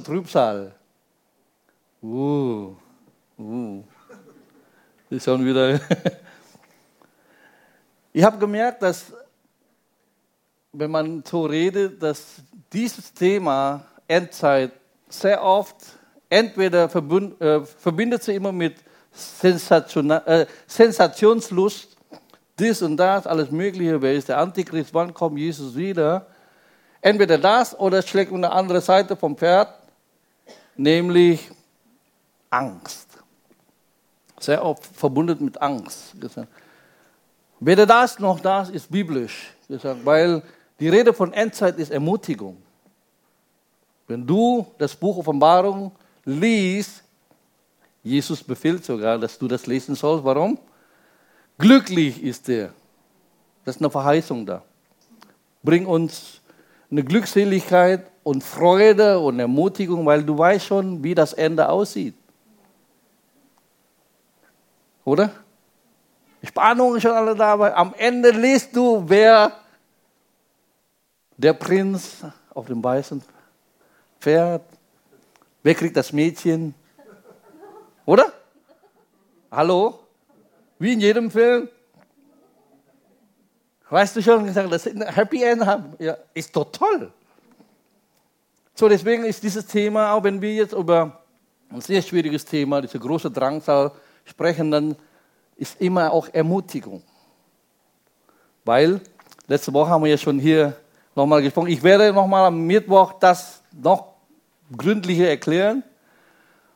Trübsal. Uh, uh. Ist schon wieder. ich habe gemerkt, dass, wenn man so redet, dass dieses Thema Endzeit sehr oft entweder verbund, äh, verbindet sich immer mit Sensation, äh, Sensationslust, dies und das, alles Mögliche. Wer ist der Antichrist? Wann kommt Jesus wieder? Entweder das oder schlägt eine andere Seite vom Pferd, nämlich Angst. Sehr oft verbunden mit Angst. Weder das noch das ist biblisch, weil die Rede von Endzeit ist Ermutigung. Wenn du das Buch Offenbarung liest, Jesus befiehlt sogar, dass du das lesen sollst. Warum? Glücklich ist er. Das ist eine Verheißung da. Bring uns eine Glückseligkeit und Freude und Ermutigung, weil du weißt schon, wie das Ende aussieht. Oder? Spannung ist schon alle da, aber am Ende liest du, wer der Prinz auf dem weißen Pferd, wer kriegt das Mädchen, oder? Hallo? Wie in jedem Film. Weißt du schon, dass sie ein Happy End haben? Ja, ist doch toll. So, deswegen ist dieses Thema, auch wenn wir jetzt über ein sehr schwieriges Thema, diese große Drangsal sprechen, dann ist immer auch Ermutigung. Weil, letzte Woche haben wir ja schon hier nochmal gesprochen, ich werde nochmal am Mittwoch das noch gründlicher erklären.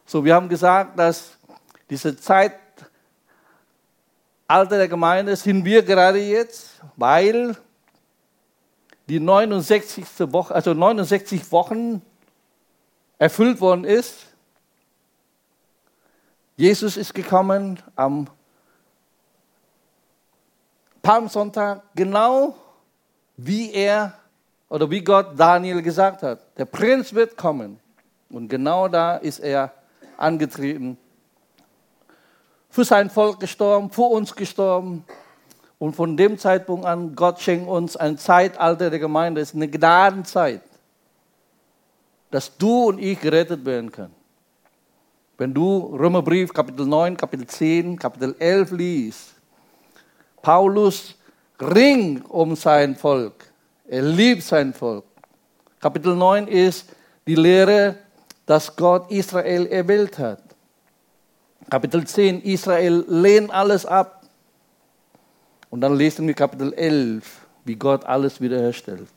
So, wir haben gesagt, dass diese Zeit Alter der Gemeinde sind wir gerade jetzt, weil die 69. Woche, also 69 Wochen erfüllt worden ist. Jesus ist gekommen am Palmsonntag, genau wie er oder wie Gott Daniel gesagt hat. Der Prinz wird kommen. Und genau da ist er angetreten für sein Volk gestorben, für uns gestorben. Und von dem Zeitpunkt an, Gott schenkt uns ein Zeitalter der Gemeinde, es ist eine Gnadenzeit, dass du und ich gerettet werden können. Wenn du Römerbrief Kapitel 9, Kapitel 10, Kapitel 11 liest, Paulus ringt um sein Volk. Er liebt sein Volk. Kapitel 9 ist die Lehre, dass Gott Israel erwählt hat. Kapitel 10, Israel lehnt alles ab. Und dann lesen wir Kapitel 11, wie Gott alles wiederherstellt.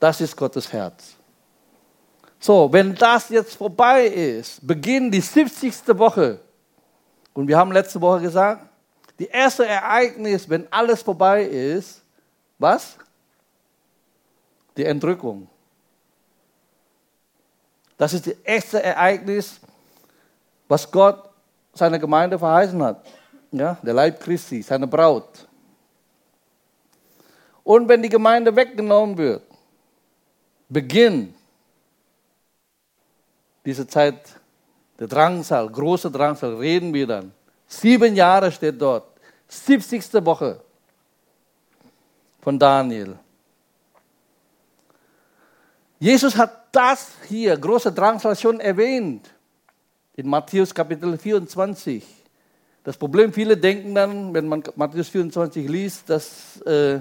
Das ist Gottes Herz. So, wenn das jetzt vorbei ist, beginnt die 70. Woche. Und wir haben letzte Woche gesagt, die erste Ereignis, wenn alles vorbei ist, was? Die Entrückung. Das ist das erste Ereignis, was Gott seiner Gemeinde verheißen hat. Ja, der Leib Christi, seine Braut. Und wenn die Gemeinde weggenommen wird, beginnt diese Zeit der Drangsal, große Drangsal, reden wir dann. Sieben Jahre steht dort. 70. Woche von Daniel. Jesus hat das hier, große Drangsal, schon erwähnt in Matthäus Kapitel 24. Das Problem, viele denken dann, wenn man Matthäus 24 liest, dass äh,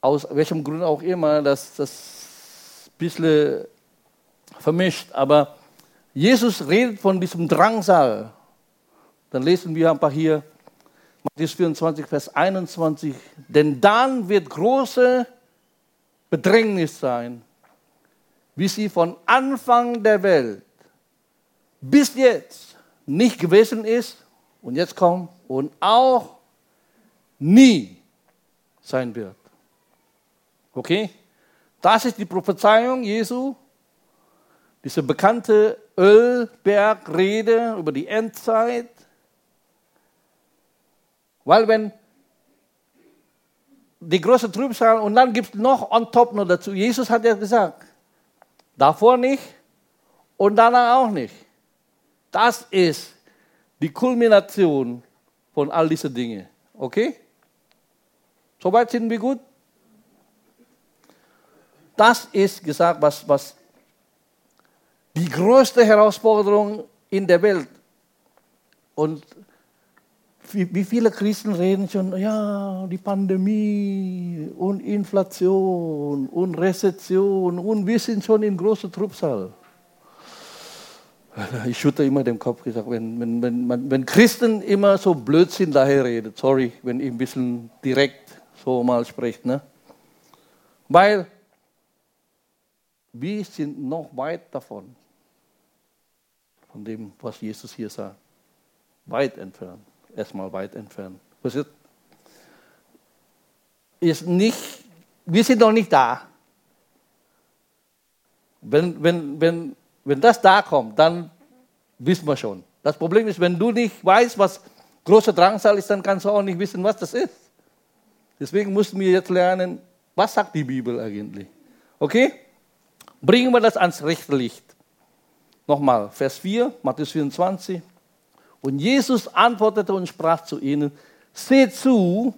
aus welchem Grund auch immer, dass das ein bisschen vermischt. Aber Jesus redet von diesem Drangsal. Dann lesen wir einfach hier Matthäus 24, Vers 21. Denn dann wird große Bedrängnis sein, wie sie von Anfang der Welt bis jetzt nicht gewesen ist und jetzt kommt und auch nie sein wird. Okay? Das ist die Prophezeiung Jesu, diese bekannte Ölbergrede über die Endzeit. Weil wenn die große Trübsal und dann gibt es noch on top noch dazu. Jesus hat ja gesagt, davor nicht und danach auch nicht. Das ist die Kulmination von all diesen Dingen. Okay? Soweit sind wir gut? das ist gesagt, was, was die größte Herausforderung in der Welt. Und wie viele Christen reden schon, ja, die Pandemie und Inflation und Rezession und wir sind schon in großer Trubsal. Ich schütte immer den Kopf gesagt, wenn, wenn, wenn, wenn Christen immer so Blödsinn daher reden, sorry, wenn ich ein bisschen direkt so mal spreche, ne? weil wir sind noch weit davon, von dem, was Jesus hier sagt. Weit entfernt erstmal weit entfernt. Ist nicht, wir sind noch nicht da. Wenn, wenn, wenn, wenn das da kommt, dann wissen wir schon. Das Problem ist, wenn du nicht weißt, was großer Drangsal ist, dann kannst du auch nicht wissen, was das ist. Deswegen mussten wir jetzt lernen, was sagt die Bibel eigentlich. Okay? Bringen wir das ans rechte Licht. Nochmal, Vers 4, Matthäus 24. Und Jesus antwortete und sprach zu ihnen, seht zu,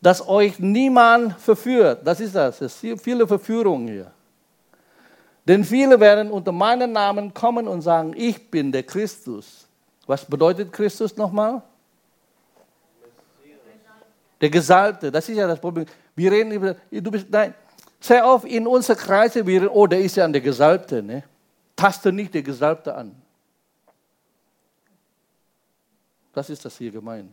dass euch niemand verführt. Das ist das. Es sind viele Verführungen hier. Denn viele werden unter meinem Namen kommen und sagen, ich bin der Christus. Was bedeutet Christus nochmal? Der Gesalbte. Das ist ja das Problem. Wir reden über, du bist, nein, sehr oft in unseren Kreisen, wir reden, oh, der ist ja der Gesalbte. Ne? Taste nicht der Gesalbte an. Das ist das hier gemeint.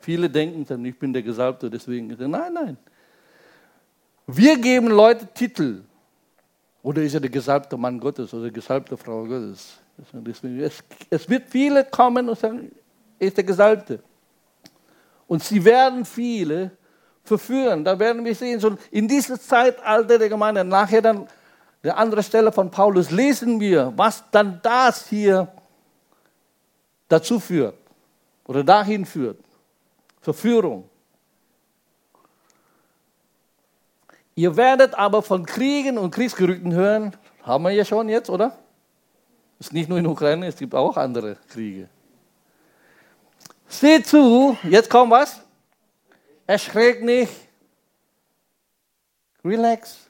Viele denken dann, ich bin der Gesalbte, deswegen. Nein, nein. Wir geben Leute Titel. Oder ist er der gesalbte Mann Gottes oder die gesalbte Frau Gottes? Es, wird viele kommen und sagen, er ist der Gesalbte. Und sie werden viele verführen. Da werden wir sehen, so in diesem Zeitalter der Gemeinde, nachher dann der andere Stelle von Paulus, lesen wir, was dann das hier dazu führt oder dahin führt. Verführung. Ihr werdet aber von Kriegen und Kriegsgerüchten hören, haben wir ja schon jetzt, oder? Ist nicht nur in Ukraine, es gibt auch andere Kriege. Seht zu, jetzt kommt was? Erschreckt nicht. Relax.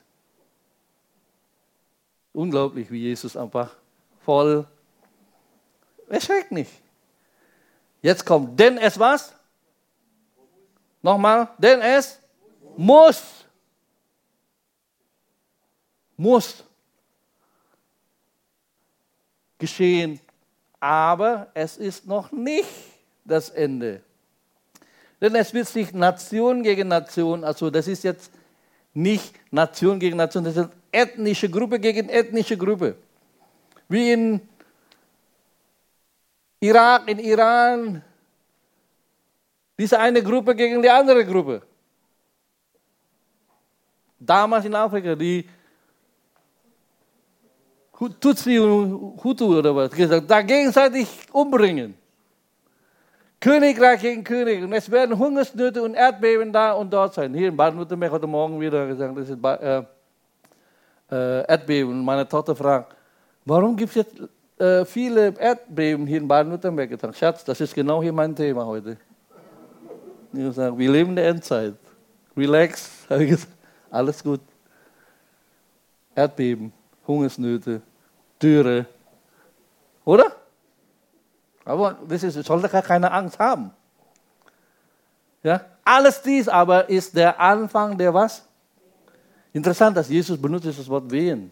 Unglaublich, wie Jesus einfach voll. Erschreckt nicht. Jetzt kommt, denn es was? Nochmal, denn es muss. Muss geschehen. Aber es ist noch nicht das Ende. Denn es wird sich Nation gegen Nation, also das ist jetzt nicht Nation gegen Nation, das ist ethnische Gruppe gegen ethnische Gruppe. Wie in Irak, in Iran, diese eine Gruppe gegen die andere Gruppe. Damals in Afrika, die Tutsi und Hutu oder was, gesagt, da gegenseitig umbringen. Königreich gegen König. Und es werden Hungersnöte und Erdbeben da und dort sein. Hier in Baden-Württemberg heute Morgen wieder gesagt, das ist äh, äh, Erdbeben. Und meine Tochter fragt, warum gibt es jetzt äh, viele Erdbeben hier in Baden-Württemberg getan. Schatz, das ist genau hier mein Thema heute. Ich sage, wir leben in der Endzeit. Relax, habe ich gesagt. Alles gut. Erdbeben, Hungersnöte, Dürre. Oder? Aber das ist, sollte gar keine Angst haben. Ja? Alles dies aber ist der Anfang der was? Interessant, dass Jesus benutzt das Wort wehen.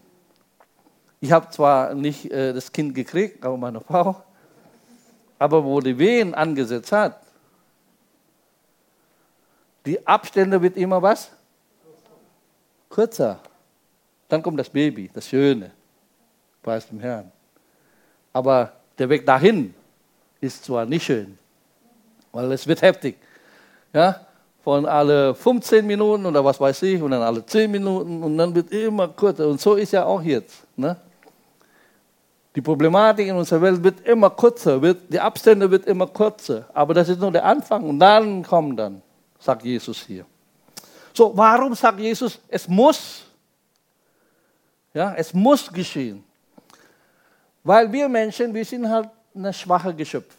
Ich habe zwar nicht äh, das Kind gekriegt, aber meine Frau, aber wo die Wehen angesetzt hat, die Abstände wird immer was? Kürzer. Dann kommt das Baby, das Schöne, preis dem Herrn. Aber der Weg dahin ist zwar nicht schön, weil es wird heftig. Ja? Von alle 15 Minuten oder was weiß ich und dann alle 10 Minuten und dann wird immer kürzer. Und so ist ja auch jetzt. Ne? Die Problematik in unserer Welt wird immer kürzer, wird, die Abstände wird immer kürzer. Aber das ist nur der Anfang und dann kommt dann, sagt Jesus hier. So, warum sagt Jesus, es muss? Ja, es muss geschehen. Weil wir Menschen, wir sind halt eine schwache Geschöpf.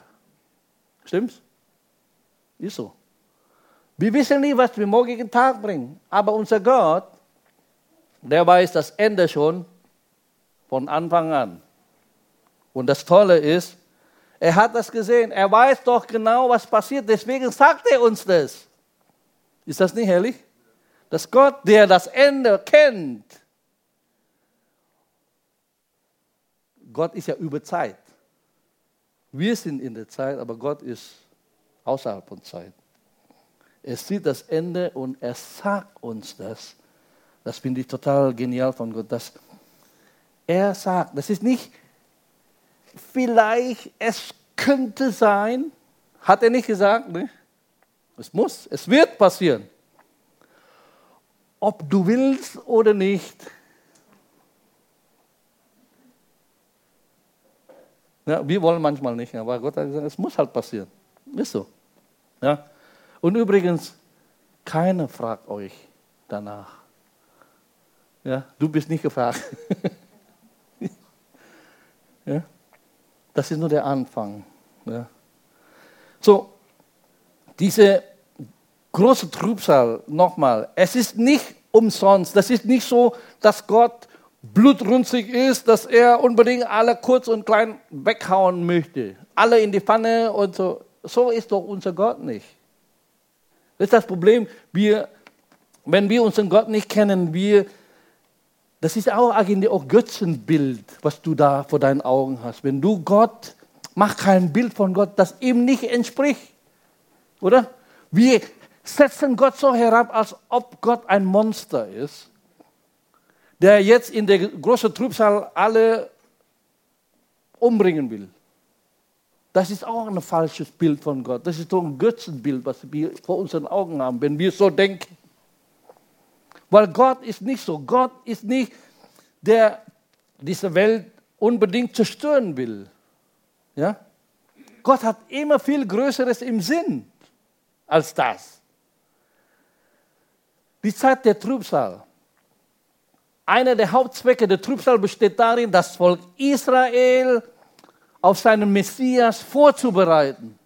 Stimmt's? Ist so. Wir wissen nie, was wir morgigen Tag bringen. Aber unser Gott, der weiß das Ende schon von Anfang an. Und das Tolle ist, er hat das gesehen. Er weiß doch genau, was passiert. Deswegen sagt er uns das. Ist das nicht herrlich? Dass Gott, der das Ende kennt, Gott ist ja über Zeit. Wir sind in der Zeit, aber Gott ist außerhalb von Zeit. Er sieht das Ende und er sagt uns das. Das finde ich total genial von Gott, dass er sagt, das ist nicht vielleicht, es könnte sein, hat er nicht gesagt, ne? es muss, es wird passieren. Ob du willst oder nicht, Ja, wir wollen manchmal nicht, aber Gott hat gesagt, es muss halt passieren. Ist so. Ja? Und übrigens, keiner fragt euch danach. Ja? Du bist nicht gefragt. ja? Das ist nur der Anfang. Ja? So, diese große Trübsal, nochmal, es ist nicht umsonst. Das ist nicht so, dass Gott blutrünstig ist, dass er unbedingt alle kurz und klein weghauen möchte. Alle in die Pfanne und so. So ist doch unser Gott nicht. Das ist das Problem. Wir, wenn wir unseren Gott nicht kennen, wir, das ist auch eigentlich auch Götzenbild, was du da vor deinen Augen hast. Wenn du Gott, mach kein Bild von Gott, das ihm nicht entspricht. Oder? Wir setzen Gott so herab, als ob Gott ein Monster ist der jetzt in der großen Trübsal alle umbringen will. Das ist auch ein falsches Bild von Gott. Das ist doch ein Götzenbild, was wir vor unseren Augen haben, wenn wir so denken. Weil Gott ist nicht so. Gott ist nicht der diese Welt unbedingt zerstören will. Ja? Gott hat immer viel Größeres im Sinn als das. Die Zeit der Trübsal einer der Hauptzwecke der Trübsal besteht darin, das Volk Israel auf seinen Messias vorzubereiten,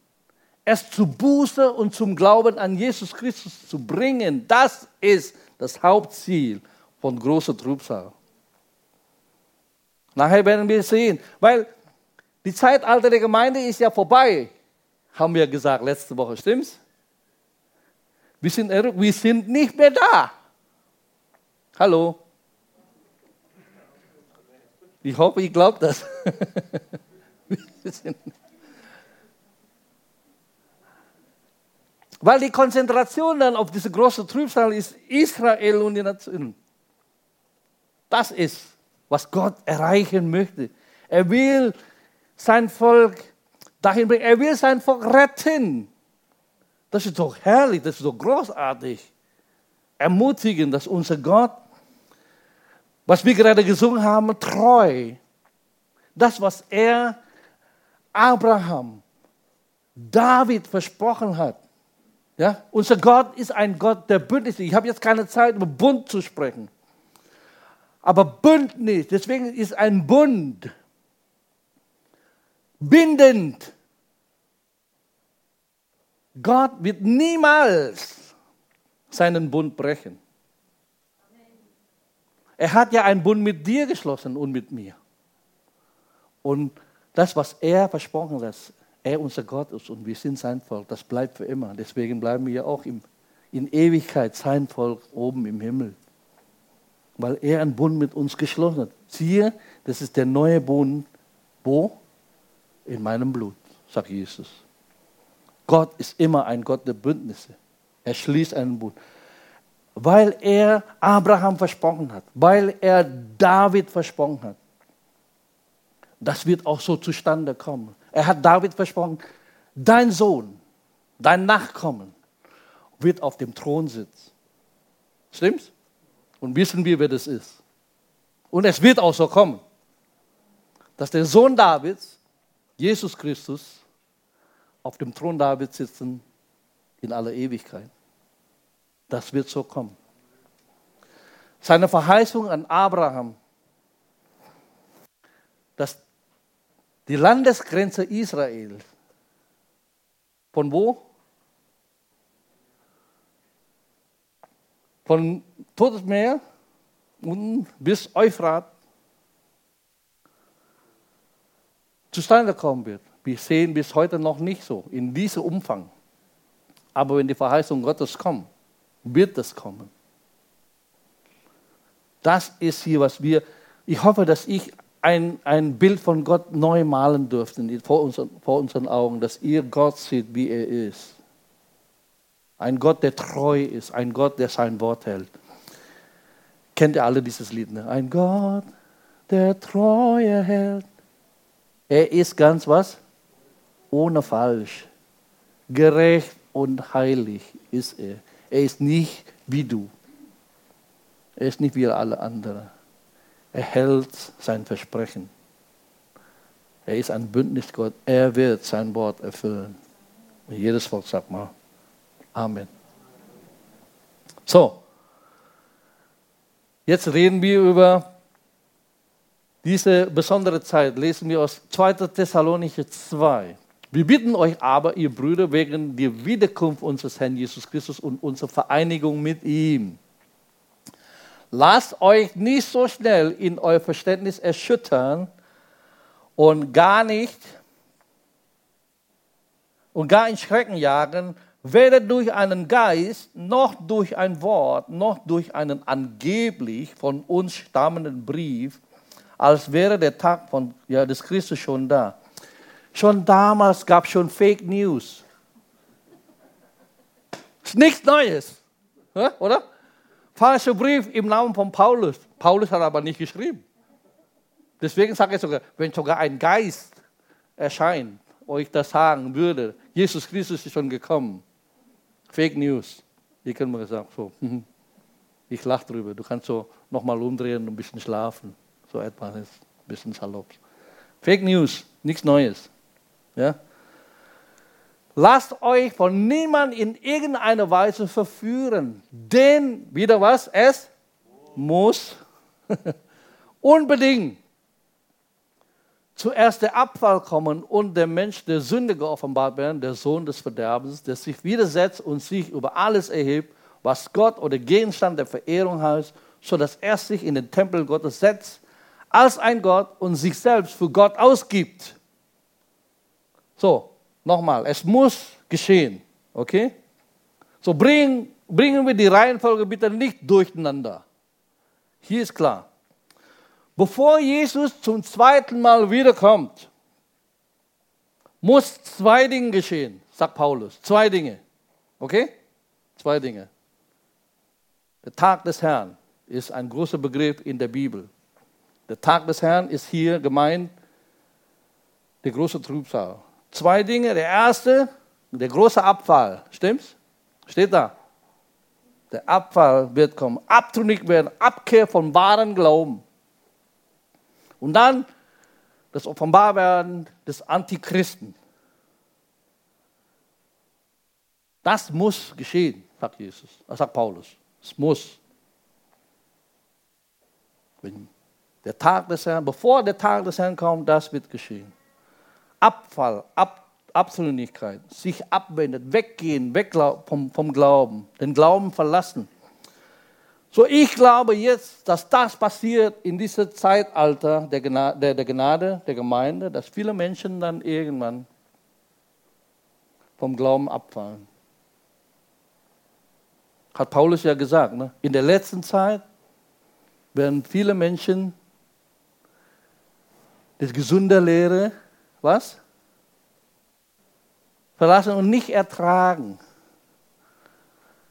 es zu Buße und zum Glauben an Jesus Christus zu bringen. Das ist das Hauptziel von großer Trübsal. Nachher werden wir sehen, weil die Zeitalter der Gemeinde ist ja vorbei, haben wir gesagt letzte Woche, stimmt's? Wir sind, wir sind nicht mehr da. Hallo? Ich hoffe, ihr glaubt das. Weil die Konzentration dann auf diese große Trübsal ist Israel und die Nationen. Das ist, was Gott erreichen möchte. Er will sein Volk dahin bringen. Er will sein Volk retten. Das ist doch herrlich, das ist doch großartig. Ermutigen, dass unser Gott was wir gerade gesungen haben, treu. Das, was er Abraham, David versprochen hat. Ja? Unser Gott ist ein Gott der Bündnisse. Ich habe jetzt keine Zeit, über Bund zu sprechen. Aber Bündnis, deswegen ist ein Bund bindend. Gott wird niemals seinen Bund brechen. Er hat ja einen Bund mit dir geschlossen und mit mir. Und das, was er versprochen hat, er unser Gott ist und wir sind sein Volk, das bleibt für immer. Deswegen bleiben wir auch in Ewigkeit sein Volk oben im Himmel. Weil er einen Bund mit uns geschlossen hat. Siehe, das ist der neue Bund. Wo? In meinem Blut, sagt Jesus. Gott ist immer ein Gott der Bündnisse. Er schließt einen Bund weil er Abraham versprochen hat, weil er David versprochen hat. Das wird auch so zustande kommen. Er hat David versprochen, dein Sohn, dein Nachkommen wird auf dem Thron sitzen. Stimmt's? Und wissen wir, wer das ist. Und es wird auch so kommen, dass der Sohn Davids, Jesus Christus, auf dem Thron Davids sitzen in aller Ewigkeit. Das wird so kommen. Seine Verheißung an Abraham, dass die Landesgrenze Israel von wo? Von Todesmeer unten bis Euphrat zustande kommen wird. Wir sehen bis heute noch nicht so, in diesem Umfang. Aber wenn die Verheißung Gottes kommt, wird es kommen. Das ist hier, was wir, ich hoffe, dass ich ein, ein Bild von Gott neu malen dürfte vor, uns, vor unseren Augen, dass ihr Gott seht, wie er ist. Ein Gott, der treu ist, ein Gott, der sein Wort hält. Kennt ihr alle dieses Lied? Ne? Ein Gott, der Treue hält. Er ist ganz was? Ohne falsch. Gerecht und heilig ist er. Er ist nicht wie du. Er ist nicht wie alle anderen. Er hält sein Versprechen. Er ist ein Bündnisgott. Er wird sein Wort erfüllen. Und jedes Volk sagt mal Amen. So, jetzt reden wir über diese besondere Zeit. Lesen wir aus 2. Thessalonicher 2. Wir bitten euch aber, ihr Brüder, wegen der Wiederkunft unseres Herrn Jesus Christus und unserer Vereinigung mit ihm Lasst euch nicht so schnell in euer Verständnis erschüttern und gar nicht und gar in Schrecken jagen, weder durch einen Geist, noch durch ein Wort, noch durch einen angeblich von uns stammenden Brief, als wäre der Tag von, ja, des Christus schon da. Schon damals gab es schon Fake News. Ist nichts Neues, oder? falscher Brief im Namen von Paulus. Paulus hat aber nicht geschrieben. Deswegen sage ich sogar, wenn sogar ein Geist erscheint, euch das sagen würde, Jesus Christus ist schon gekommen. Fake News. Ich kann mir sagen, so, mhm. ich lache drüber. Du kannst so nochmal umdrehen und ein bisschen schlafen. So etwas ist ein bisschen salopp. Fake News, nichts Neues. Ja? Lasst euch von niemand in irgendeiner Weise verführen. Denn, wieder was? Es muss unbedingt zuerst der Abfall kommen und der Mensch der Sünde geoffenbart werden, der Sohn des Verderbens, der sich widersetzt und sich über alles erhebt, was Gott oder Gegenstand der Verehrung heißt, sodass er sich in den Tempel Gottes setzt, als ein Gott und sich selbst für Gott ausgibt. So, Nochmal, es muss geschehen. Okay? So bring, bringen wir die Reihenfolge bitte nicht durcheinander. Hier ist klar. Bevor Jesus zum zweiten Mal wiederkommt, muss zwei Dinge geschehen, sagt Paulus. Zwei Dinge. Okay? Zwei Dinge. Der Tag des Herrn ist ein großer Begriff in der Bibel. Der Tag des Herrn ist hier gemeint, der große Trübsal. Zwei Dinge. Der erste, der große Abfall. Stimmt's? Steht da. Der Abfall wird kommen. Abtrünnig werden. Abkehr vom wahren Glauben. Und dann das Offenbarwerden des Antichristen. Das muss geschehen, sagt Jesus, äh, sagt Paulus. Es muss. Wenn der Tag des Herrn, bevor der Tag des Herrn kommt, das wird geschehen. Abfall, Ab, Absolutlichkeit, sich abwendet, weggehen, weg vom, vom Glauben, den Glauben verlassen. So, ich glaube jetzt, dass das passiert in diesem Zeitalter der Gnade, der, der Gnade, der Gemeinde, dass viele Menschen dann irgendwann vom Glauben abfallen. Hat Paulus ja gesagt, ne? in der letzten Zeit werden viele Menschen das gesunde Lehre was? Verlassen und nicht ertragen.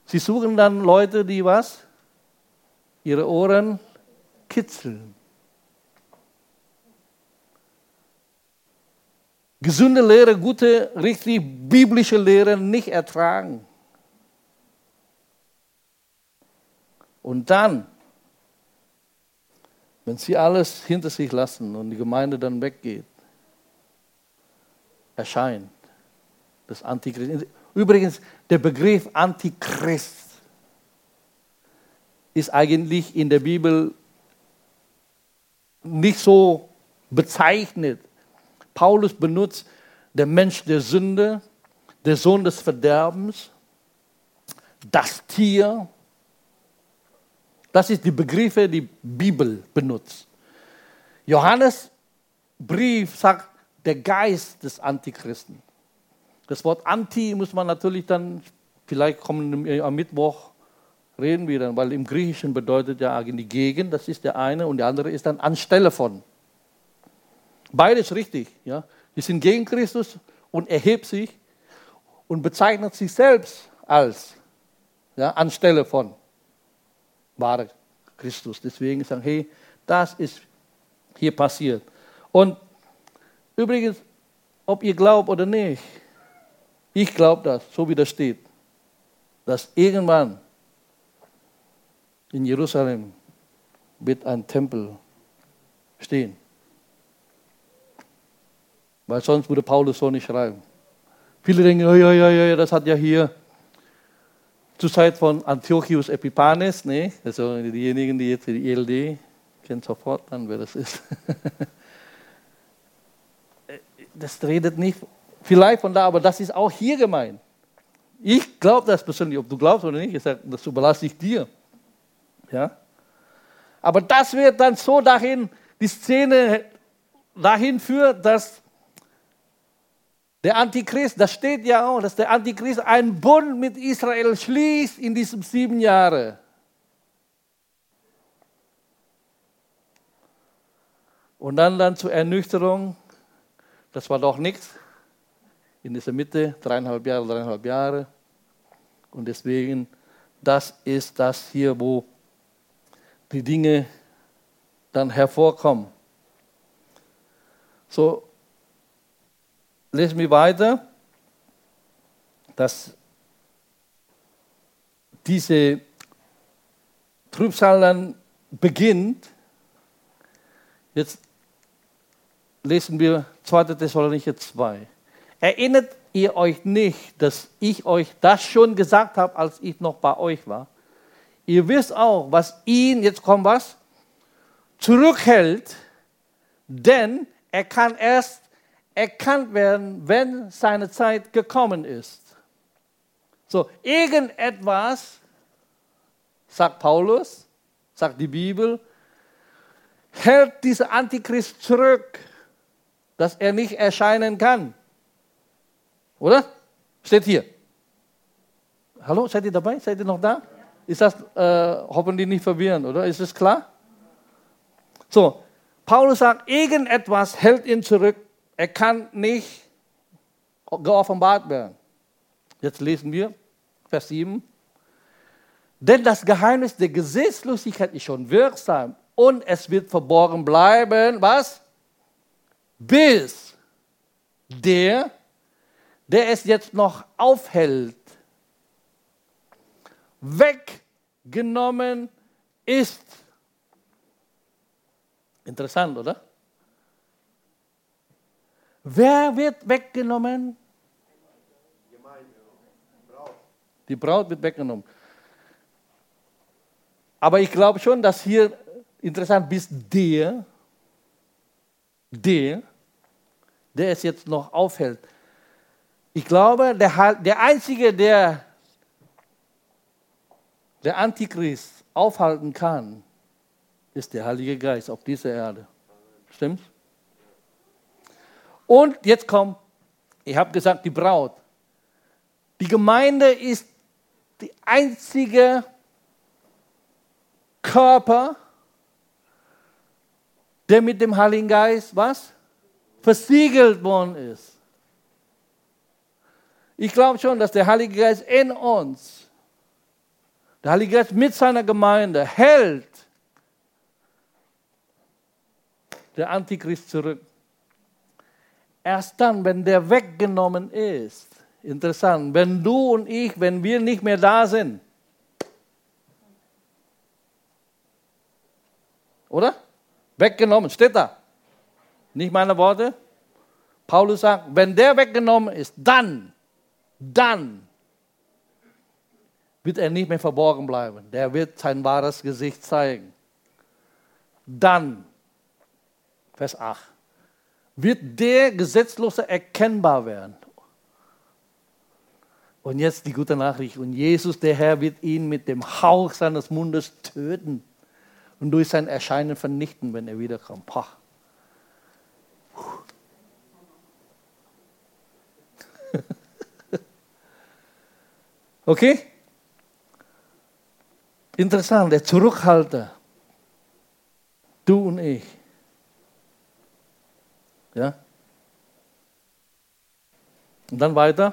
Sie suchen dann Leute, die was? Ihre Ohren kitzeln. Gesunde Lehre, gute, richtig biblische Lehre nicht ertragen. Und dann, wenn sie alles hinter sich lassen und die Gemeinde dann weggeht, erscheint. Das Antichrist. Übrigens, der Begriff Antichrist ist eigentlich in der Bibel nicht so bezeichnet. Paulus benutzt der Mensch der Sünde, der Sohn des Verderbens, das Tier, Das ist die Begriffe, die Bibel benutzt. Johannes Brief sagt der Geist des Antichristen. Das Wort Anti muss man natürlich dann, vielleicht kommen am Mittwoch, reden wir dann, weil im Griechischen bedeutet ja die Gegend, das ist der eine, und der andere ist dann anstelle von. Beides richtig. Ja. Die sind gegen Christus und erhebt sich und bezeichnet sich selbst als ja, anstelle von wahre Christus. Deswegen sagen, hey, das ist hier passiert. Und übrigens, ob ihr glaubt oder nicht, ich glaube das, so wie das steht, dass irgendwann in Jerusalem wird ein Tempel stehen. Weil sonst würde Paulus so nicht schreiben. Viele denken, ja, ja, ja, ja, das hat ja hier zur Zeit von Antiochus Epiphanes, ne? also diejenigen, die jetzt die ELD kennen sofort dann, wer das ist. das redet nicht vielleicht von da, aber das ist auch hier gemeint. Ich glaube das persönlich, ob du glaubst oder nicht, ich sage, das überlasse ich dir. Ja? Aber das wird dann so dahin, die Szene dahin führt, dass der Antichrist, das steht ja auch, dass der Antichrist einen Bund mit Israel schließt in diesen sieben Jahren. Und dann, dann zur Ernüchterung, das war doch nichts. In dieser Mitte, dreieinhalb Jahre, dreieinhalb Jahre. Und deswegen, das ist das hier, wo die Dinge dann hervorkommen. So, lesen wir weiter, dass diese Trübsal dann beginnt. Jetzt lesen wir 2. Thessalonicher 2. Erinnert ihr euch nicht, dass ich euch das schon gesagt habe, als ich noch bei euch war? Ihr wisst auch, was ihn, jetzt kommt was, zurückhält, denn er kann erst erkannt werden, wenn seine Zeit gekommen ist. So, irgendetwas, sagt Paulus, sagt die Bibel, hält dieser Antichrist zurück, dass er nicht erscheinen kann. Oder? Steht hier. Hallo, seid ihr dabei? Seid ihr noch da? Ist das äh, hoffentlich nicht verwirrend, oder? Ist es klar? So, Paulus sagt, irgendetwas hält ihn zurück, er kann nicht geoffenbart werden. Jetzt lesen wir Vers 7. Denn das Geheimnis der Gesetzlosigkeit ist schon wirksam und es wird verborgen bleiben, was? Bis der, der es jetzt noch aufhält, weggenommen ist. Interessant, oder? Wer wird weggenommen? Die Braut wird weggenommen. Aber ich glaube schon, dass hier interessant ist, der, der, der es jetzt noch aufhält. Ich glaube, der, der Einzige, der der Antichrist aufhalten kann, ist der Heilige Geist auf dieser Erde. Stimmt's? Und jetzt kommt, ich habe gesagt, die Braut. Die Gemeinde ist die einzige Körper, der mit dem Heiligen Geist was? Versiegelt worden ist. Ich glaube schon, dass der Heilige Geist in uns, der Heilige Geist mit seiner Gemeinde hält der Antichrist zurück. Erst dann, wenn der weggenommen ist, interessant, wenn du und ich, wenn wir nicht mehr da sind, oder? Weggenommen, steht da. Nicht meine Worte. Paulus sagt, wenn der weggenommen ist, dann, dann wird er nicht mehr verborgen bleiben. Der wird sein wahres Gesicht zeigen. Dann, Vers 8 wird der Gesetzlose erkennbar werden. Und jetzt die gute Nachricht. Und Jesus, der Herr, wird ihn mit dem Hauch seines Mundes töten und durch sein Erscheinen vernichten, wenn er wiederkommt. Pah. Okay? Interessant, der Zurückhalter. Du und ich. Ja? Und dann weiter.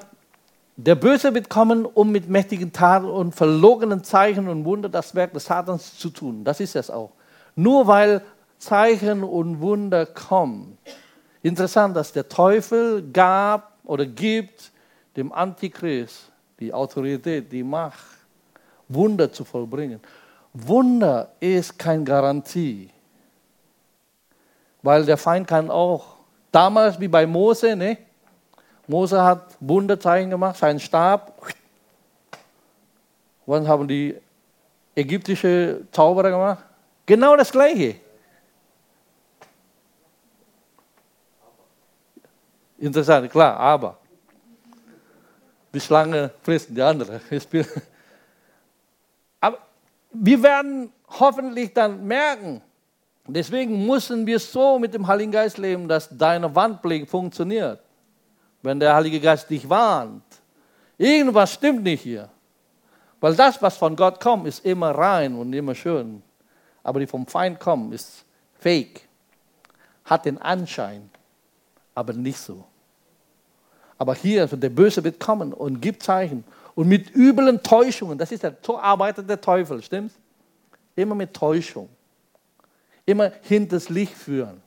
Der Böse wird kommen, um mit mächtigen Taten und verlogenen Zeichen und Wunder das Werk des Satans zu tun. Das ist es auch. Nur weil Zeichen und Wunder kommen. Interessant, dass der Teufel gab oder gibt dem Antichrist die Autorität, die Macht, Wunder zu vollbringen. Wunder ist keine Garantie, weil der Feind kann auch, damals wie bei Mose, ne? Mose hat Wunderzeichen gemacht, seinen Stab. Was haben die ägyptische Zauberer gemacht? Genau das Gleiche. Interessant, klar, aber die Schlange frisst die andere. Aber wir werden hoffentlich dann merken, deswegen müssen wir so mit dem Heiligen Geist leben, dass deine Wandblick funktioniert. Wenn der Heilige Geist dich warnt, irgendwas stimmt nicht hier. Weil das, was von Gott kommt, ist immer rein und immer schön. Aber die vom Feind kommen, ist fake. Hat den Anschein, aber nicht so. Aber hier, der Böse wird kommen und gibt Zeichen. Und mit üblen Täuschungen, das ist der, so arbeitet der Teufel, stimmt's? Immer mit Täuschung. Immer hinters Licht führen.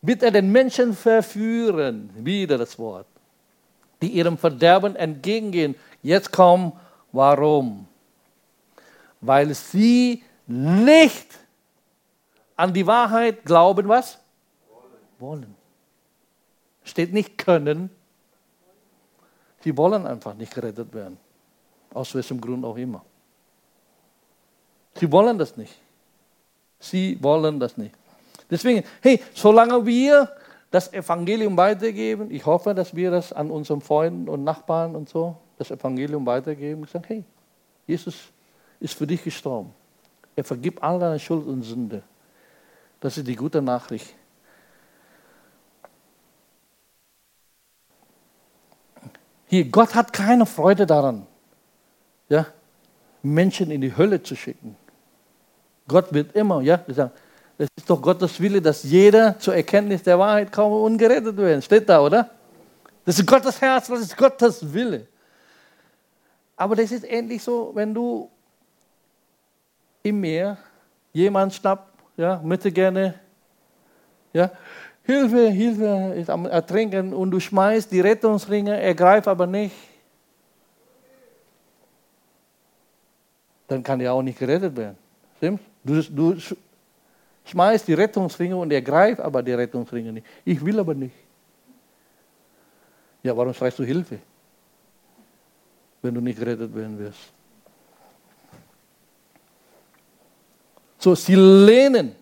Wird er den Menschen verführen, wieder das Wort, die ihrem Verderben entgegengehen. Jetzt kommen, warum? Weil sie nicht an die Wahrheit glauben, was? Wollen. Steht nicht können. Sie wollen einfach nicht gerettet werden. Aus welchem Grund auch immer. Sie wollen das nicht. Sie wollen das nicht. Deswegen, hey, solange wir das Evangelium weitergeben, ich hoffe, dass wir das an unseren Freunden und Nachbarn und so, das Evangelium weitergeben sagen, hey, Jesus ist für dich gestorben. Er vergibt all deine Schuld und Sünde. Das ist die gute Nachricht. Hier, Gott hat keine Freude daran, ja, Menschen in die Hölle zu schicken. Gott wird immer, ja, sagen, es ist doch Gottes Wille, dass jeder zur Erkenntnis der Wahrheit komme und wird. Steht da, oder? Das ist Gottes Herz, das ist Gottes Wille. Aber das ist ähnlich so, wenn du im Meer jemand schnappt, ja, möchte gerne, ja, Hilfe, Hilfe, ist am Ertrinken und du schmeißt die Rettungsringe, er greift aber nicht. Dann kann er auch nicht gerettet werden. Stimmt's? Du, du schmeißt die Rettungsringe und er greift aber die Rettungsringe nicht. Ich will aber nicht. Ja, warum schreist du Hilfe, wenn du nicht gerettet werden wirst? So, sie lehnen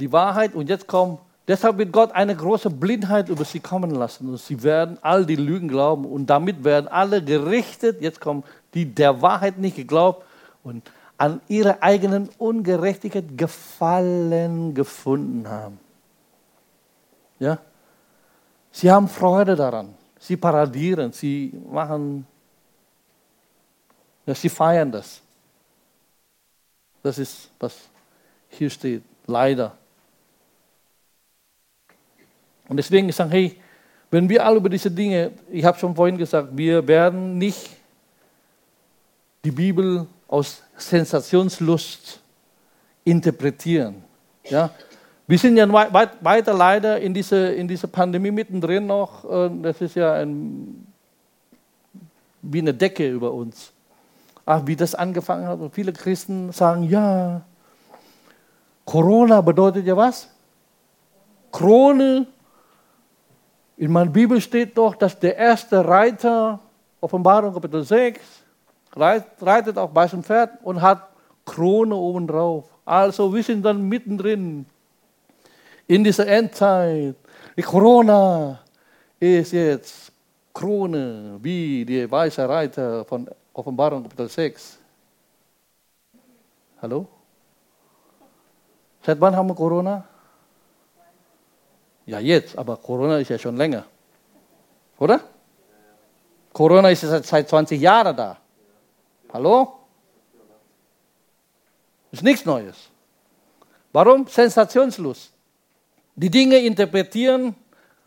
die Wahrheit und jetzt kommt Deshalb wird Gott eine große Blindheit über sie kommen lassen und sie werden all die Lügen glauben und damit werden alle gerichtet, jetzt kommen die der Wahrheit nicht geglaubt und an ihrer eigenen Ungerechtigkeit Gefallen gefunden haben. Ja? Sie haben Freude daran. Sie paradieren, sie machen, ja, sie feiern das. Das ist, was hier steht, leider. Und deswegen ich sage, hey, wenn wir alle über diese Dinge, ich habe schon vorhin gesagt, wir werden nicht die Bibel aus Sensationslust interpretieren. Ja? Wir sind ja weiter leider in dieser in diese Pandemie mittendrin noch. Das ist ja ein, wie eine Decke über uns. Ach, wie das angefangen hat. Und viele Christen sagen, ja, Corona bedeutet ja was? Krone in meiner Bibel steht doch, dass der erste Reiter, Offenbarung Kapitel 6, reitet auf weißem Pferd und hat Krone obendrauf. Also wir sind dann mittendrin in dieser Endzeit. Die Corona ist jetzt Krone, wie die weiße Reiter von Offenbarung Kapitel 6. Hallo? Seit wann haben wir Corona? Ja, jetzt, aber Corona ist ja schon länger. Oder? Corona ist ja seit 20 Jahren da. Hallo? Ist nichts Neues. Warum? Sensationslust. Die Dinge interpretieren,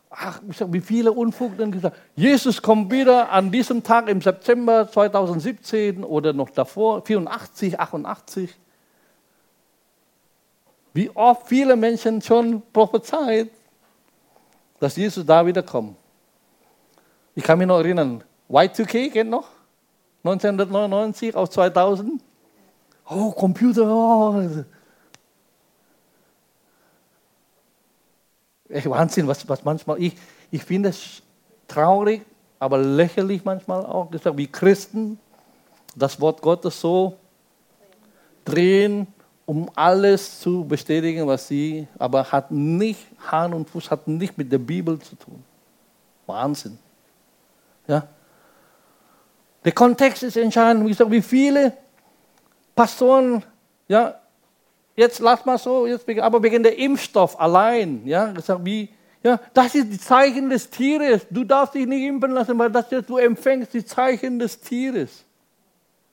ach, wie viele Unfug denn gesagt. Jesus kommt wieder an diesem Tag im September 2017 oder noch davor, 84, 88. Wie oft viele Menschen schon prophezeit, dass Jesus da wieder kommt. Ich kann mich noch erinnern, Y2K kennt noch? 1999 auf 2000. Oh, Computer. Oh. Echt Wahnsinn, was, was manchmal, ich, ich finde es traurig, aber lächerlich manchmal auch, wie Christen das Wort Gottes so drehen, um alles zu bestätigen, was sie, aber hat nicht Hand und Fuß, hat nicht mit der Bibel zu tun. Wahnsinn. Ja? Der Kontext ist entscheidend. Wie, gesagt, wie viele Pastoren, ja, jetzt lass mal so, jetzt, aber wegen der Impfstoff allein, ja, gesagt, wie, ja, das ist die Zeichen des Tieres. Du darfst dich nicht impfen lassen, weil das jetzt, du empfängst die Zeichen des Tieres.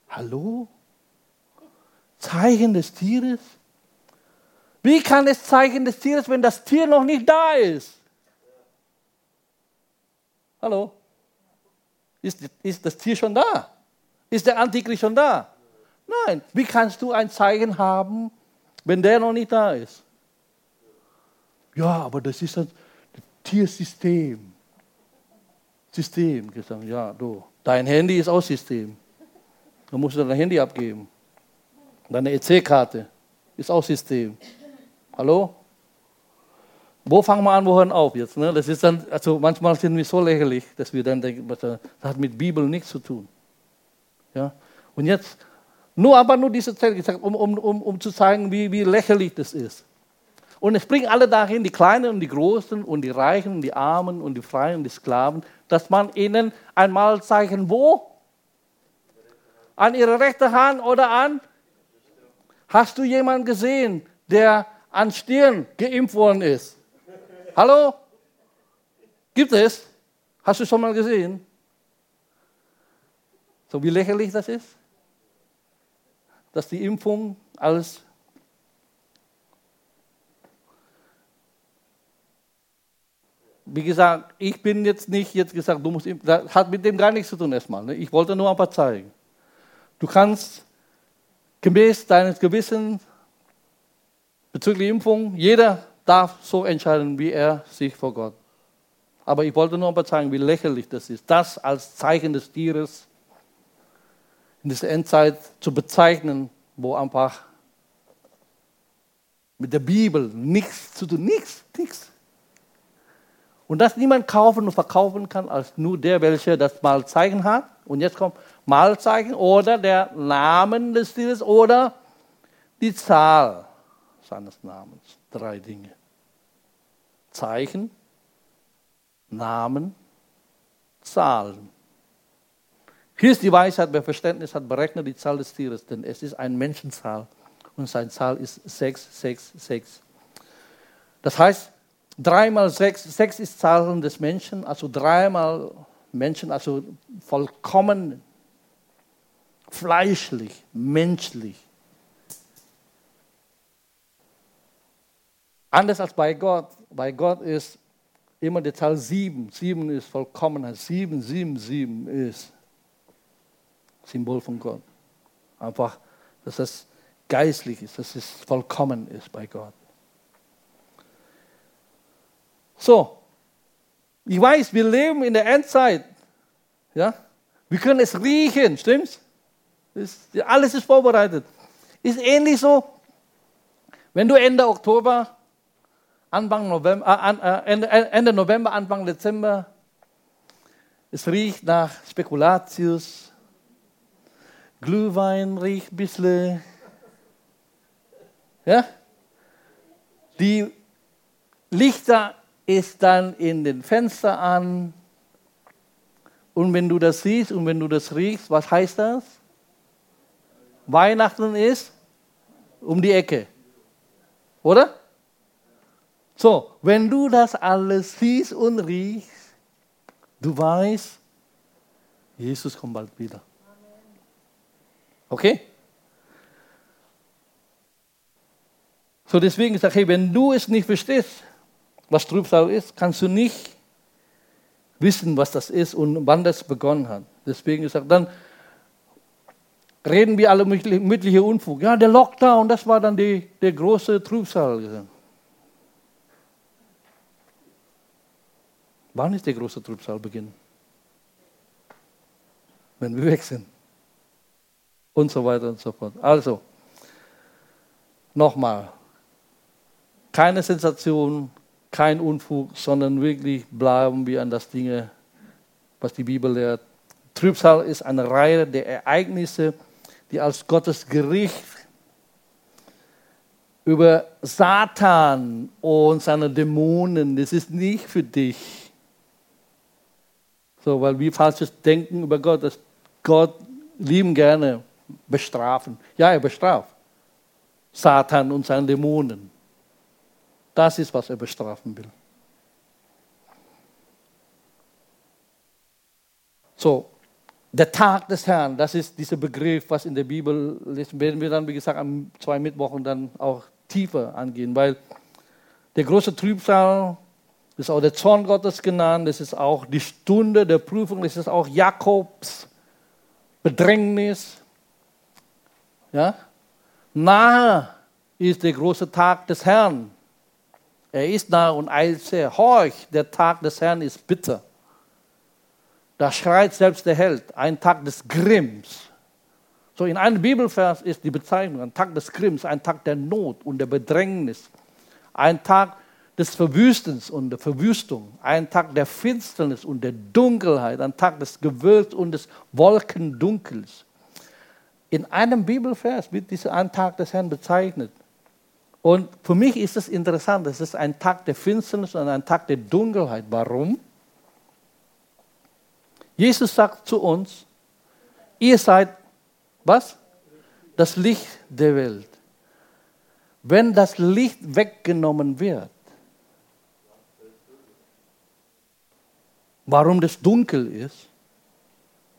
Hallo? Zeichen des Tieres? Wie kann es Zeichen des Tieres, wenn das Tier noch nicht da ist? Hallo? Ist, ist das Tier schon da? Ist der Antichrist schon da? Nein. Wie kannst du ein Zeichen haben, wenn der noch nicht da ist? Ja, aber das ist ein Tiersystem. System. Gesagt, ja, du. Dein Handy ist auch System. Du musst dein Handy abgeben. Deine EC-Karte ist auch System. Hallo? Wo fangen wir an, wo hören auf jetzt? Ne? Das ist dann, also manchmal sind wir so lächerlich, dass wir dann denken, das hat mit Bibel nichts zu tun. Ja? Und jetzt, nur aber nur diese gesagt, um, um, um, um zu zeigen, wie, wie lächerlich das ist. Und es bringen alle dahin, die Kleinen und die Großen und die Reichen und die Armen und die Freien und die Sklaven, dass man ihnen einmal zeigen, wo? An ihre rechte Hand oder an? Hast du jemanden gesehen, der an Stirn geimpft worden ist? Hallo? Gibt es? Hast du schon mal gesehen? So wie lächerlich das ist? Dass die Impfung alles Wie gesagt, ich bin jetzt nicht jetzt gesagt, du musst, das hat mit dem gar nichts zu tun erstmal. Ne? Ich wollte nur ein paar zeigen. Du kannst gemäß deines Gewissens bezüglich Impfung, jeder darf so entscheiden, wie er sich vor Gott. Aber ich wollte nur mal zeigen, wie lächerlich das ist, das als Zeichen des Tieres in dieser Endzeit zu bezeichnen, wo einfach mit der Bibel nichts zu tun, nichts, nichts. Und das niemand kaufen und verkaufen kann, als nur der, welcher das Malzeichen hat. Und jetzt kommt Malzeichen oder der Namen des Tieres oder die Zahl seines Namens. Drei Dinge. Zeichen, Namen, Zahlen. Hier ist die Weisheit, wer Verständnis hat, berechnet die Zahl des Tieres, denn es ist eine Menschenzahl und seine Zahl ist 666. Das heißt, dreimal sechs, sechs ist Zahlen des Menschen, also dreimal Menschen, also vollkommen fleischlich, menschlich. Anders als bei Gott. Bei Gott ist immer die Zahl sieben. Sieben ist Vollkommenheit. Sieben, sieben, sieben ist Symbol von Gott. Einfach, dass das geistlich ist, dass es vollkommen ist bei Gott. So, ich weiß, wir leben in der Endzeit. Ja? Wir können es riechen, stimmt's? Ist, alles ist vorbereitet. Ist ähnlich so, wenn du Ende Oktober Anfang November, äh, äh, Ende, äh, Ende November, Anfang Dezember. Es riecht nach Spekulatius. Glühwein riecht ein bisschen. Ja? Die Lichter ist dann in den Fenster an. Und wenn du das siehst und wenn du das riechst, was heißt das? Weihnachten ist um die Ecke. Oder? So, wenn du das alles siehst und riechst, du weißt, Jesus kommt bald wieder. Okay? So deswegen sage ich, hey, wenn du es nicht verstehst, was Trübsal ist, kannst du nicht wissen, was das ist und wann das begonnen hat. Deswegen sage dann reden wir alle mündliche Unfug. Ja, der Lockdown, das war dann die, der große Trübsal. Wann ist der große Trübsal beginnen? Wenn wir weg sind. Und so weiter und so fort. Also, nochmal, keine Sensation, kein Unfug, sondern wirklich bleiben wir an das Dinge, was die Bibel lehrt. Trübsal ist eine Reihe der Ereignisse, die als Gottes Gericht über Satan und seine Dämonen, das ist nicht für dich. So, weil wir falsches Denken über Gott, dass Gott lieben gerne bestrafen. Ja, er bestraft Satan und seine Dämonen. Das ist, was er bestrafen will. So, der Tag des Herrn, das ist dieser Begriff, was in der Bibel lesen, werden wir dann, wie gesagt, an zwei Mittwochen dann auch tiefer angehen, weil der große Trübsal ist auch der Zorn Gottes genannt, das ist auch die Stunde der Prüfung, das ist auch Jakobs Bedrängnis. Ja? Nahe ist der große Tag des Herrn. Er ist nahe und eilt sehr. Horch, der Tag des Herrn ist bitter. Da schreit selbst der Held, ein Tag des Grimms. So in einem Bibelvers ist die Bezeichnung ein Tag des Grimms, ein Tag der Not und der Bedrängnis, ein Tag des Verwüstens und der Verwüstung, ein Tag der Finsternis und der Dunkelheit, ein Tag des Gewölks und des Wolkendunkels. In einem Bibelvers wird dieser ein Tag des Herrn bezeichnet. Und für mich ist es interessant, es ist ein Tag der Finsternis und ein Tag der Dunkelheit. Warum? Jesus sagt zu uns, ihr seid was? Das Licht der Welt. Wenn das Licht weggenommen wird, warum das dunkel ist,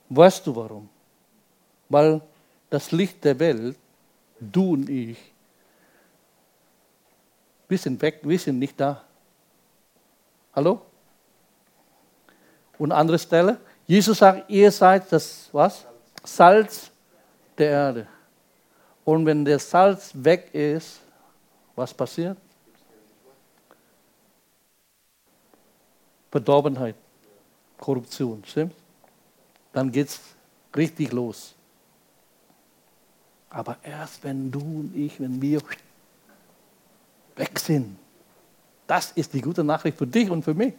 weißt du warum? Weil das Licht der Welt, du und ich, wir sind weg, wir sind nicht da. Hallo? Und andere Stelle, Jesus sagt, ihr seid das was? Salz der Erde. Und wenn der Salz weg ist, was passiert? Verdorbenheit, Korruption, stimmt? Dann geht es richtig los. Aber erst wenn du und ich, wenn wir weg sind. Das ist die gute Nachricht für dich und für mich.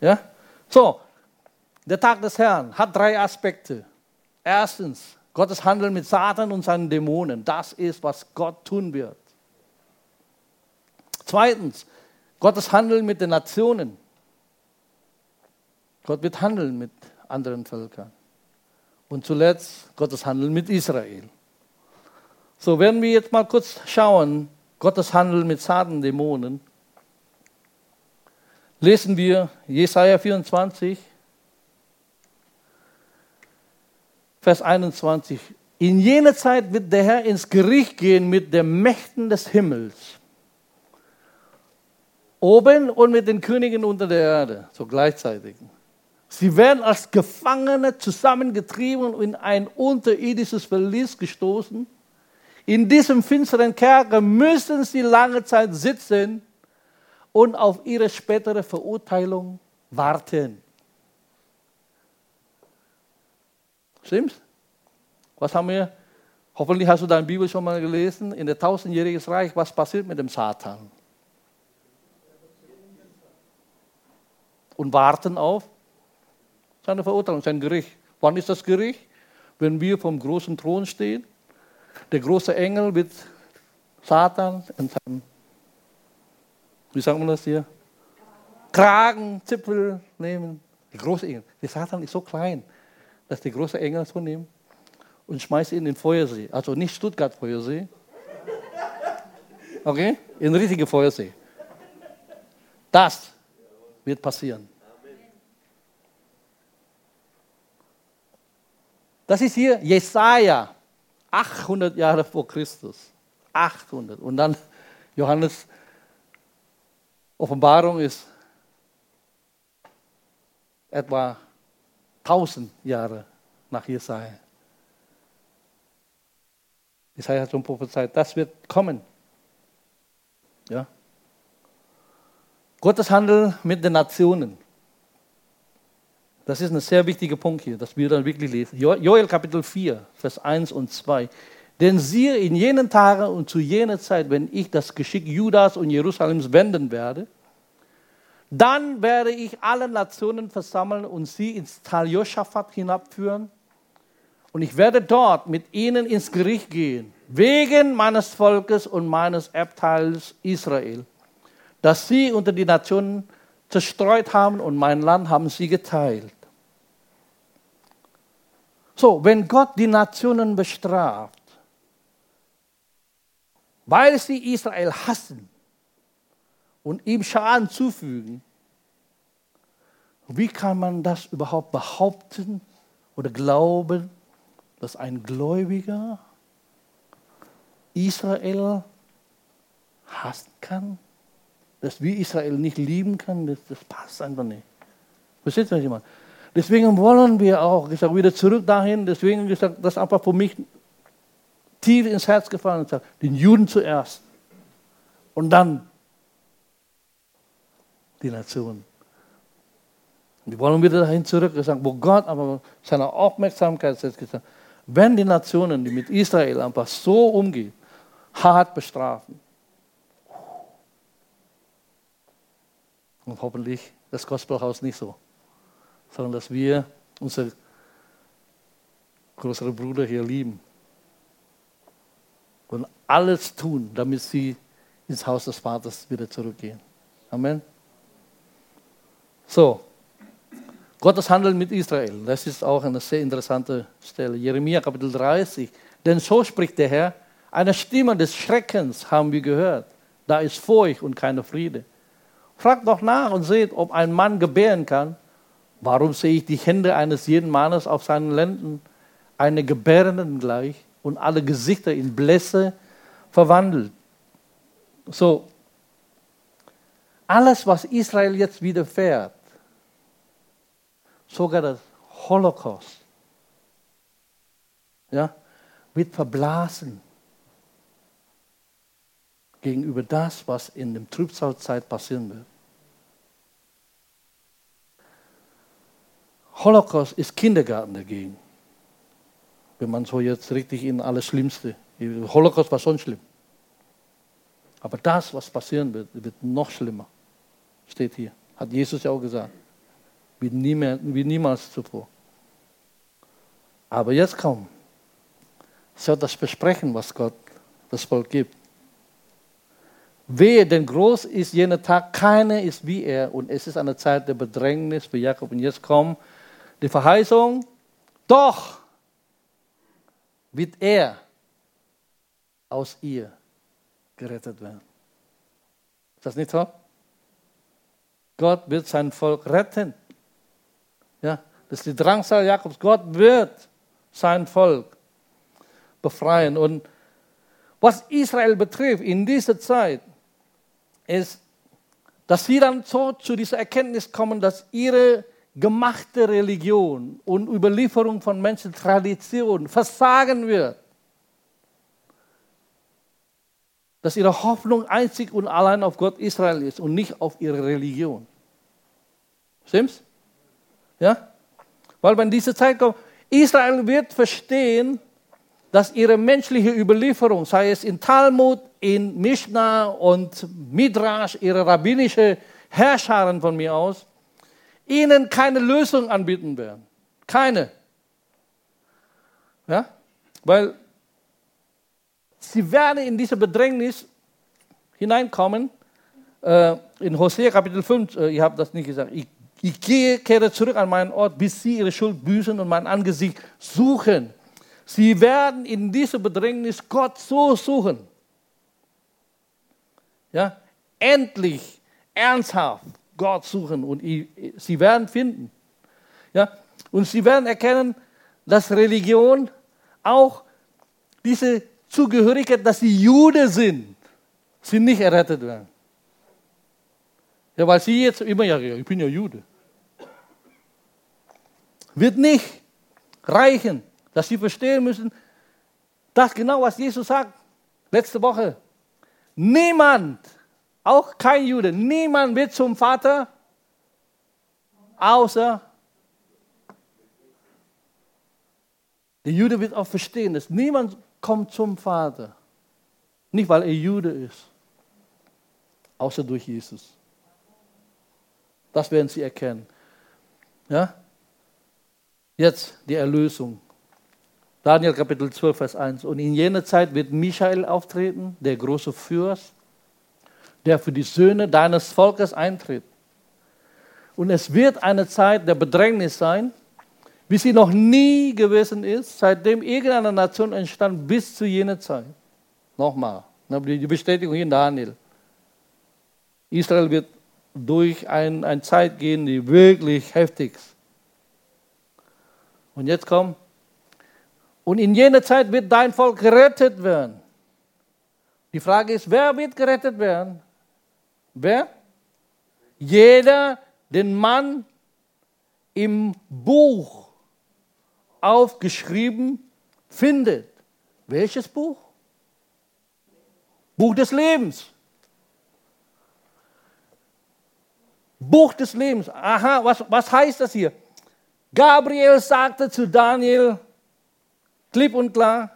Ja? So, der Tag des Herrn hat drei Aspekte. Erstens, Gottes Handeln mit Satan und seinen Dämonen. Das ist, was Gott tun wird. Zweitens, Gottes Handeln mit den Nationen. Gott wird handeln mit anderen Völkern. Und zuletzt Gottes Handeln mit Israel. So werden wir jetzt mal kurz schauen, Gottes Handeln mit Satan, Dämonen, lesen wir Jesaja 24, Vers 21. In jener Zeit wird der Herr ins Gericht gehen mit den Mächten des Himmels, oben und mit den Königen unter der Erde, so gleichzeitig. Sie werden als Gefangene zusammengetrieben und in ein unterirdisches Verlies gestoßen in diesem finsteren Kerker müssen sie lange Zeit sitzen und auf ihre spätere Verurteilung warten. Stimmt's? Was haben wir? Hoffentlich hast du deine Bibel schon mal gelesen. In der tausendjährigen Reich, was passiert mit dem Satan? Und warten auf seine Verurteilung, sein Gericht. Wann ist das Gericht? Wenn wir vom großen Thron stehen der große Engel wird Satan in seinem, wie sagt man das hier? Kragen, Zipfel nehmen. Die große Engel. Der Satan ist so klein, dass die große Engel so nehmen und schmeißt ihn in den Feuersee. Also nicht Stuttgart Feuersee. Okay? In den richtigen Feuersee. Das wird passieren. Das ist hier Jesaja, 800 Jahre vor Christus. 800. Und dann Johannes Offenbarung ist etwa 1000 Jahre nach Jesaja. Jesaja hat schon prophezeit, das wird kommen. Ja. Gottes Handel mit den Nationen. Das ist ein sehr wichtiger Punkt hier, dass wir dann wirklich lesen. Joel Kapitel 4, Vers 1 und 2. Denn siehe, in jenen Tagen und zu jener Zeit, wenn ich das Geschick Judas und Jerusalems wenden werde, dann werde ich alle Nationen versammeln und sie ins Tal Joschafat hinabführen. Und ich werde dort mit ihnen ins Gericht gehen, wegen meines Volkes und meines Erbteils Israel, dass sie unter die Nationen zerstreut haben und mein Land haben sie geteilt. So, wenn Gott die Nationen bestraft, weil sie Israel hassen und ihm Schaden zufügen, wie kann man das überhaupt behaupten oder glauben, dass ein Gläubiger Israel hassen kann? Dass wir Israel nicht lieben können, das, das passt einfach nicht. Versteht ihr, meine? Deswegen wollen wir auch, sage wieder zurück dahin, deswegen gesagt, das ist einfach für mich tief ins Herz gefallen gesagt, den Juden zuerst und dann die Nation. Und wir wollen wieder dahin zurück sagen, wo Gott aber seine Aufmerksamkeit setzt, gesagt, wenn die Nationen, die mit Israel einfach so umgehen, hart bestrafen, Und hoffentlich das Gospelhaus nicht so, sondern dass wir unsere größere Bruder hier lieben und alles tun, damit sie ins Haus des Vaters wieder zurückgehen. Amen. So, Gottes Handeln mit Israel, das ist auch eine sehr interessante Stelle. Jeremia Kapitel 30. Denn so spricht der Herr, eine Stimme des Schreckens haben wir gehört. Da ist Furcht und keine Friede. Fragt doch nach und seht, ob ein Mann gebären kann. Warum sehe ich die Hände eines jeden Mannes auf seinen Lenden, eine Gebärenden gleich und alle Gesichter in Blässe verwandelt? So, alles, was Israel jetzt widerfährt, sogar das Holocaust, ja, wird verblasen gegenüber das, was in der Trübsalzeit passieren wird. Holocaust ist Kindergarten dagegen. Wenn man so jetzt richtig in alles Schlimmste. Holocaust war schon schlimm. Aber das, was passieren wird, wird noch schlimmer. Steht hier. Hat Jesus ja auch gesagt. Wie, nie mehr, wie niemals zuvor. Aber jetzt kommt. So das Versprechen, was Gott das Volk gibt. Wehe, denn groß ist jener Tag, keiner ist wie er. Und es ist eine Zeit der Bedrängnis für Jakob. Und jetzt kommt die Verheißung, doch wird er aus ihr gerettet werden. Ist das nicht so? Gott wird sein Volk retten. Ja, das ist die Drangsal Jakobs. Gott wird sein Volk befreien. Und was Israel betrifft in dieser Zeit, ist, dass sie dann so zu dieser Erkenntnis kommen, dass ihre gemachte Religion und Überlieferung von Menschen Tradition versagen wird. Dass ihre Hoffnung einzig und allein auf Gott Israel ist und nicht auf ihre Religion. Stimmt's? Ja? Weil wenn diese Zeit kommt, Israel wird verstehen, dass ihre menschliche Überlieferung, sei es in Talmud, in Mishnah und Midrash, ihre rabbinische Herrscharen von mir aus, ihnen keine Lösung anbieten werden. Keine. Ja? Weil sie werden in diese Bedrängnis hineinkommen. Äh, in Hosea Kapitel 5, äh, ihr habt das nicht gesagt, ich Ich gehe, kehre zurück an meinen Ort, bis sie ihre Schuld büßen und mein Angesicht suchen. Sie werden in dieser Bedrängnis Gott so suchen. Ja, endlich, ernsthaft Gott suchen und sie werden finden. Ja, und sie werden erkennen, dass Religion auch diese Zugehörigkeit, dass sie Jude sind, sie nicht errettet werden. Ja, weil sie jetzt immer, ja, ich bin ja Jude. Wird nicht reichen, dass sie verstehen müssen, das genau, was Jesus sagt, letzte Woche. Niemand, auch kein Jude, niemand wird zum Vater, außer der Jude wird auch verstehen, dass niemand kommt zum Vater. Nicht, weil er Jude ist, außer durch Jesus. Das werden sie erkennen. Ja? Jetzt die Erlösung. Daniel Kapitel 12, Vers 1. Und in jener Zeit wird Michael auftreten, der große Fürst, der für die Söhne deines Volkes eintritt. Und es wird eine Zeit der Bedrängnis sein, wie sie noch nie gewesen ist, seitdem irgendeine Nation entstand, bis zu jener Zeit. Nochmal, die Bestätigung hier in Daniel. Israel wird durch ein, eine Zeit gehen, die wirklich heftig ist. Und jetzt kommt, und in jener Zeit wird dein Volk gerettet werden. Die Frage ist, wer wird gerettet werden? Wer? Jeder, den Mann im Buch aufgeschrieben findet. Welches Buch? Buch des Lebens. Buch des Lebens. Aha, was, was heißt das hier? Gabriel sagte zu Daniel, klipp und klar,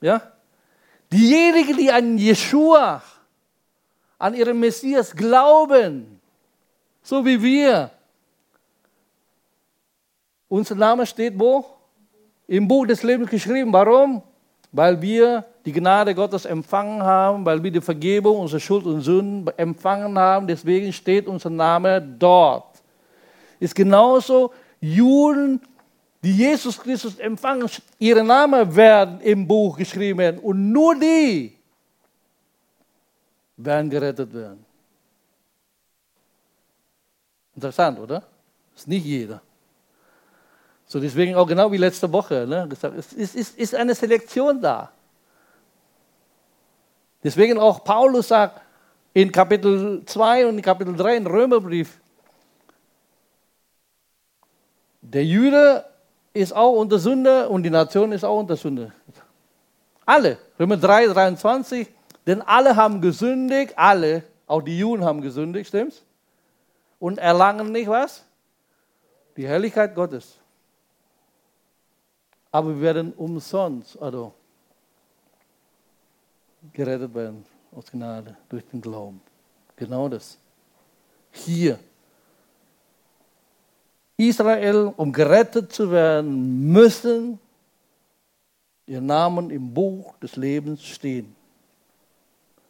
ja, diejenigen, die an Jeshua, an ihren Messias glauben, so wie wir, unser Name steht wo? Im Buch des Lebens geschrieben. Warum? Weil wir die Gnade Gottes empfangen haben, weil wir die Vergebung unserer Schuld und Sünden empfangen haben. Deswegen steht unser Name dort. Ist genauso Juden, die Jesus Christus empfangen, ihre Namen werden im Buch geschrieben und nur die werden gerettet werden. Interessant, oder? Ist nicht jeder. So deswegen auch genau wie letzte Woche ne, gesagt, es ist, ist, ist eine Selektion da. Deswegen auch Paulus sagt in Kapitel 2 und in Kapitel 3 im Römerbrief, der Jude ist auch unter Sünde und die Nation ist auch unter Sünde. Alle. Römer 3, 23. Denn alle haben gesündigt, alle, auch die Juden haben gesündigt, stimmt's? Und erlangen nicht was? Die Herrlichkeit Gottes. Aber wir werden umsonst, also gerettet werden aus Gnade durch den Glauben. Genau das. Hier Israel, um gerettet zu werden, müssen ihr Namen im Buch des Lebens stehen.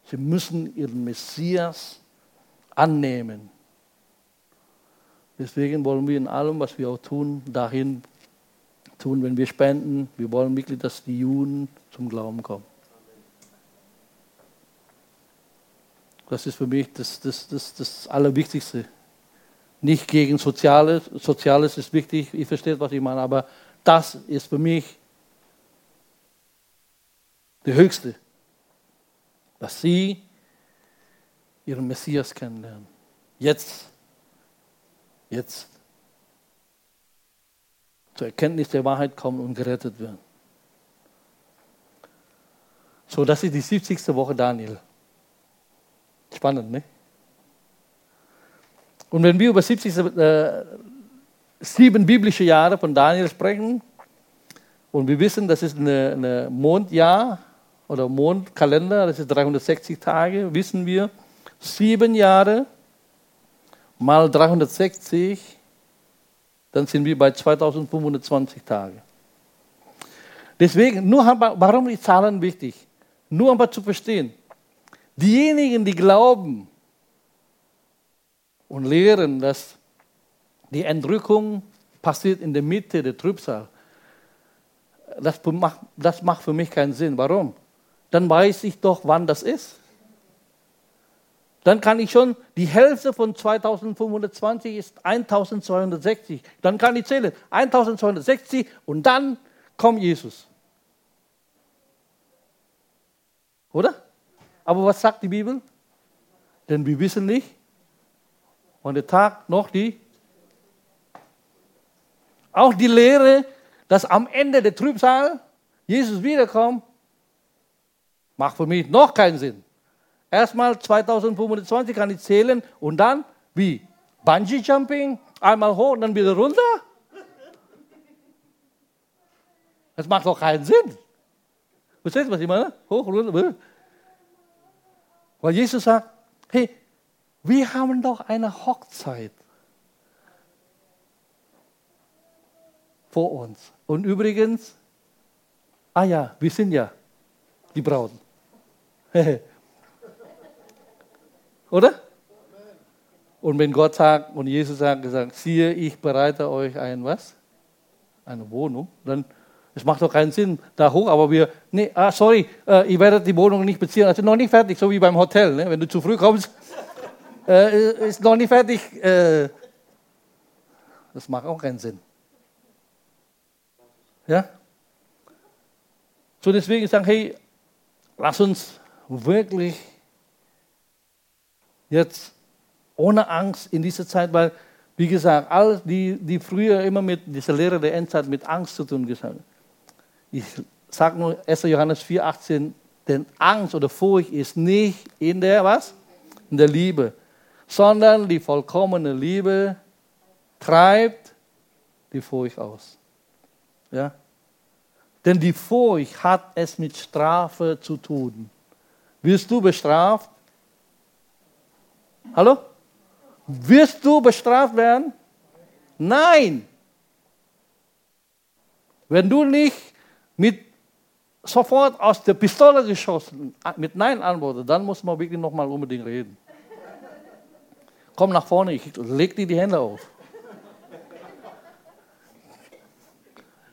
Sie müssen ihren Messias annehmen. Deswegen wollen wir in allem, was wir auch tun, dahin tun, wenn wir spenden. Wir wollen wirklich, dass die Juden zum Glauben kommen. Das ist für mich das, das, das, das Allerwichtigste nicht gegen Soziales. Soziales ist wichtig, ich verstehe, was ich meine, aber das ist für mich der Höchste, dass sie ihren Messias kennenlernen. Jetzt, jetzt zur Erkenntnis der Wahrheit kommen und gerettet werden. So, das ist die 70. Woche Daniel. Spannend, ne? Und wenn wir über 70, äh, sieben biblische Jahre von Daniel sprechen, und wir wissen, das ist ein Mondjahr oder Mondkalender, das ist 360 Tage, wissen wir, sieben Jahre mal 360, dann sind wir bei 2520 Tagen. Deswegen, nur warum die Zahlen wichtig? Nur aber zu verstehen. Diejenigen, die glauben, und lehren, dass Die Entrückung passiert in der Mitte der Trübsal. Das macht, das macht für mich keinen Sinn. Warum? Dann weiß ich doch, wann das ist. Dann kann ich schon, die Hälfte von 2520 ist 1260. Dann kann ich zählen, 1260 und dann kommt Jesus. Oder? Aber was sagt die Bibel? Denn wir wissen nicht, wann der Tag noch die. Auch die Lehre, dass am Ende der Trübsal Jesus wiederkommt, macht für mich noch keinen Sinn. Erstmal 2025 kann ich zählen und dann wie? Bungee Jumping, einmal hoch und dann wieder runter? Das macht doch keinen Sinn. Versteht ihr, was ich meine? Hoch, runter. Weil Jesus sagt, hey, wir haben doch eine Hochzeit vor uns. Und übrigens, ah ja, wir sind ja die Brauten. Oder? Und wenn Gott sagt und Jesus sagt, gesagt, siehe, ich bereite euch ein was? Eine Wohnung, dann es macht doch keinen Sinn, da hoch, aber wir, nee, ah, sorry, äh, ihr werdet die Wohnung nicht beziehen, also noch nicht fertig, so wie beim Hotel, ne? wenn du zu früh kommst, äh, ist noch nicht fertig. Äh, das macht auch keinen Sinn. Ja? So deswegen sagen, hey, lass uns wirklich jetzt ohne Angst in dieser Zeit, weil, wie gesagt, all die, die früher immer mit dieser Lehre der Endzeit mit Angst zu tun gesagt haben. Ich sage nur 1. Johannes 4, 18, denn Angst oder Furcht ist nicht in der was? In der Liebe, sondern die vollkommene Liebe treibt die Furcht aus. Ja? Denn die Furcht hat es mit Strafe zu tun. Wirst du bestraft? Hallo? Wirst du bestraft werden? Nein. Wenn du nicht mit sofort aus der Pistole geschossen mit Nein antwortest, dann muss man wirklich nochmal unbedingt reden. Komm nach vorne, ich leg dir die Hände auf.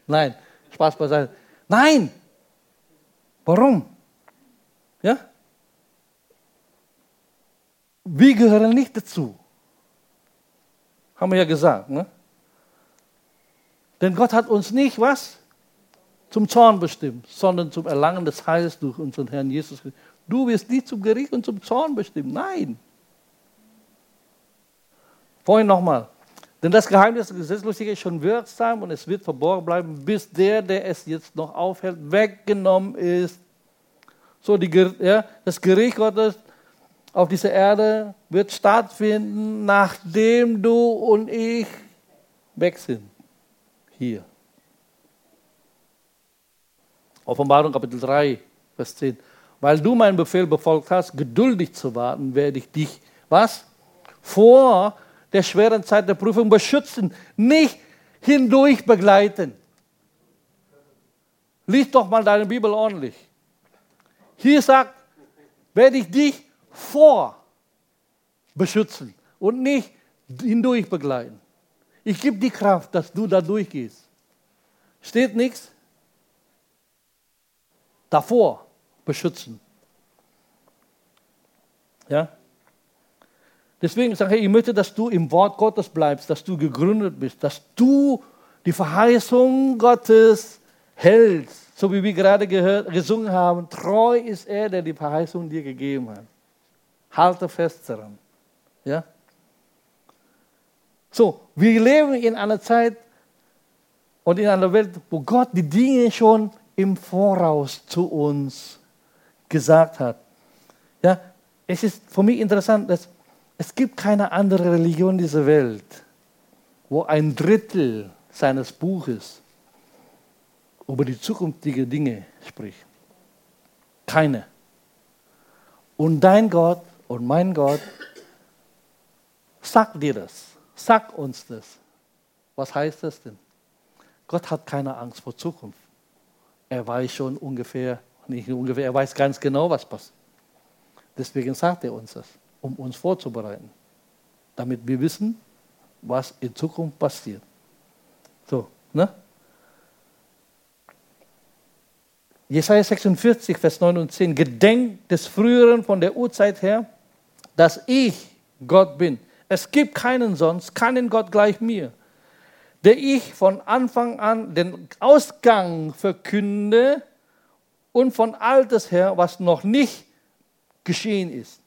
Nein, Spaß beiseite. Nein! Warum? Ja? Wir gehören nicht dazu. Haben wir ja gesagt. Ne? Denn Gott hat uns nicht was? Zum Zorn bestimmt, sondern zum Erlangen des Heils durch unseren Herrn Jesus Christus. Du wirst nicht zum Gericht und zum Zorn bestimmt. Nein. Vorhin nochmal. Denn das Geheimnis der Gesetzlosigkeit ist schon wirksam und es wird verborgen bleiben, bis der, der es jetzt noch aufhält, weggenommen ist. So, die, ja, das Gericht Gottes auf dieser Erde wird stattfinden, nachdem du und ich weg sind. Hier. Offenbarung Kapitel 3, Vers 10. Weil du meinen Befehl befolgt hast, geduldig zu warten, werde ich dich, was? Vor der schweren Zeit der Prüfung beschützen, nicht hindurch begleiten. Lies doch mal deine Bibel ordentlich. Hier sagt, werde ich dich vor beschützen und nicht hindurch begleiten. Ich gebe die Kraft, dass du da durchgehst. Steht nichts? Davor beschützen. Ja? Deswegen sage ich, ich möchte, dass du im Wort Gottes bleibst, dass du gegründet bist, dass du die Verheißung Gottes hältst. So wie wir gerade gehört, gesungen haben, treu ist er, der die Verheißung dir gegeben hat. Halte fest daran. Ja? So, wir leben in einer Zeit und in einer Welt, wo Gott die Dinge schon im Voraus zu uns gesagt hat. Ja, es ist für mich interessant, dass es gibt keine andere Religion dieser Welt, wo ein Drittel seines Buches über die zukünftigen Dinge spricht. Keine. Und dein Gott und mein Gott sagt dir das, sagt uns das. Was heißt das denn? Gott hat keine Angst vor Zukunft. Er weiß schon ungefähr, nicht ungefähr, er weiß ganz genau, was passiert. Deswegen sagt er uns das, um uns vorzubereiten. Damit wir wissen, was in Zukunft passiert. So, ne? Jesaja 46, Vers 9 und 10. Gedenkt des Früheren von der Urzeit her, dass ich Gott bin. Es gibt keinen sonst, keinen Gott gleich mir, der ich von Anfang an den Ausgang verkünde und von Altes her, was noch nicht geschehen ist.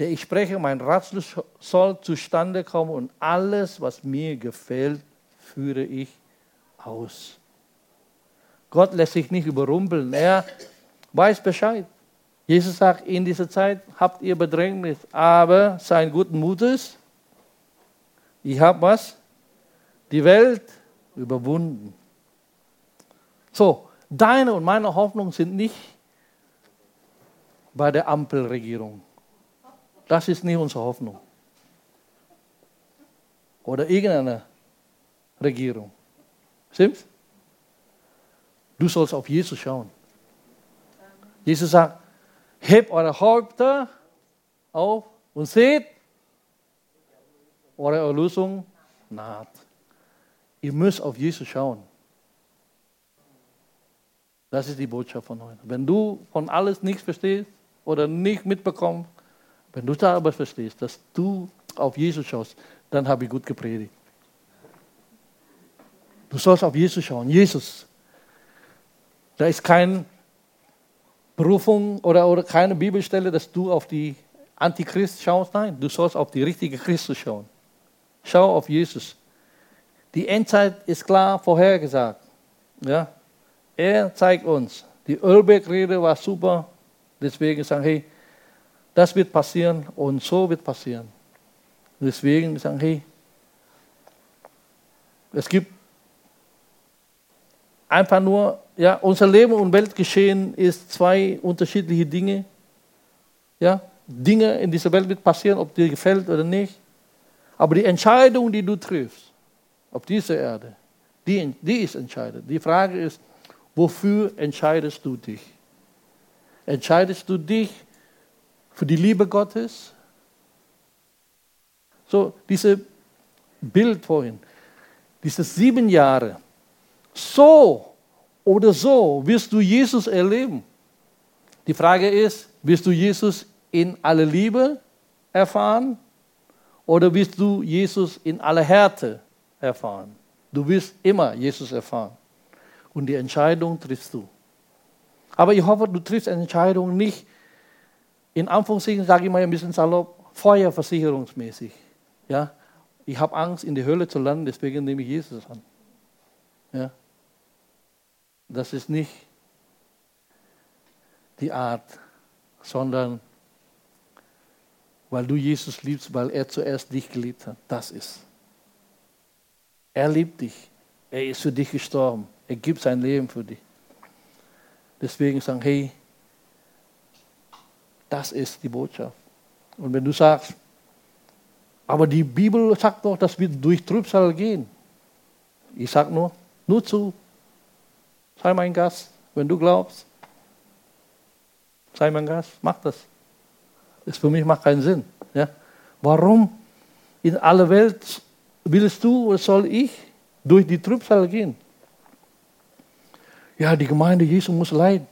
Der ich spreche, mein Rat soll zustande kommen und alles, was mir gefällt, führe ich aus. Gott lässt sich nicht überrumpeln. Er weiß Bescheid. Jesus sagt, in dieser Zeit habt ihr Bedrängnis, aber seien guten Mutes. Ich habe was? Die Welt überwunden. So, deine und meine Hoffnung sind nicht bei der Ampelregierung. Das ist nicht unsere Hoffnung. Oder irgendeine Regierung. Stimmt's? Du sollst auf Jesus schauen. Jesus sagt, hebt eure Häupter auf und seht, eure Erlösung naht. Ihr müsst auf Jesus schauen. Das ist die Botschaft von heute. Wenn du von alles nichts verstehst oder nicht mitbekommst, wenn du da aber verstehst, dass du auf Jesus schaust, dann habe ich gut gepredigt. Du sollst auf Jesus schauen. Jesus, da ist keine Berufung oder, oder keine Bibelstelle, dass du auf die Antichrist schaust. Nein, du sollst auf die richtige Christus schauen. Schau auf Jesus. Die Endzeit ist klar vorhergesagt. Ja? Er zeigt uns. Die Ölberg-Rede war super. Deswegen sagen, hey, das wird passieren und so wird passieren. Deswegen sagen, hey, es gibt einfach nur, ja, unser Leben und Weltgeschehen ist zwei unterschiedliche Dinge. Ja, Dinge in dieser Welt wird passieren, ob dir gefällt oder nicht. Aber die Entscheidung, die du triffst, auf dieser Erde, die, die ist entscheidend. Die Frage ist, wofür entscheidest du dich? Entscheidest du dich für die Liebe Gottes? So, dieses Bild vorhin, diese sieben Jahre, so oder so wirst du Jesus erleben. Die Frage ist, wirst du Jesus in aller Liebe erfahren oder wirst du Jesus in aller Härte erfahren? Du wirst immer Jesus erfahren. Und die Entscheidung triffst du. Aber ich hoffe, du triffst eine Entscheidung nicht, in Anführungszeichen sage ich mal ein bisschen salopp, feuerversicherungsmäßig. Ja? Ich habe Angst, in die Hölle zu landen, deswegen nehme ich Jesus an. Ja? Das ist nicht die Art, sondern weil du Jesus liebst, weil er zuerst dich geliebt hat. Das ist. Er liebt dich. Er ist für dich gestorben. Er gibt sein Leben für dich. Deswegen sagen, hey, das ist die Botschaft. Und wenn du sagst, aber die Bibel sagt doch, dass wir durch Trübsal gehen. Ich sage nur, nur zu. Sei mein Gast, wenn du glaubst. Sei mein Gast, mach das. Das für mich macht keinen Sinn. Ja? Warum in aller Welt willst du oder soll ich durch die Trübsal gehen? Ja, die Gemeinde Jesu muss leiden.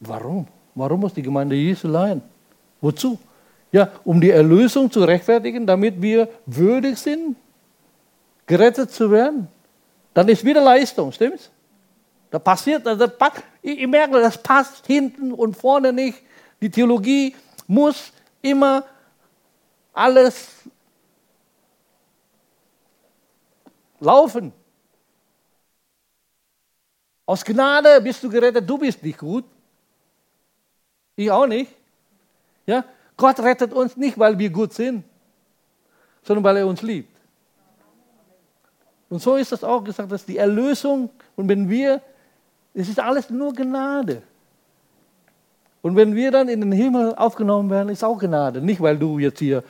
Warum? Warum muss die Gemeinde Jesu leiden? Wozu? Ja, um die Erlösung zu rechtfertigen, damit wir würdig sind, gerettet zu werden. Dann ist wieder Leistung, stimmt's? Da passiert, also ich, merke, das passt hinten und vorne nicht. Die Theologie muss immer alles laufen. Aus Gnade bist du gerettet, du bist nicht gut. Ich auch nicht. Ja? Gott rettet uns nicht, weil wir gut sind, sondern weil er uns liebt. Und so ist das auch gesagt, dass die Erlösung, und wenn wir es ist alles nur Gnade. Und wenn wir dann in den Himmel aufgenommen werden, ist auch Gnade. Nicht, weil du jetzt hier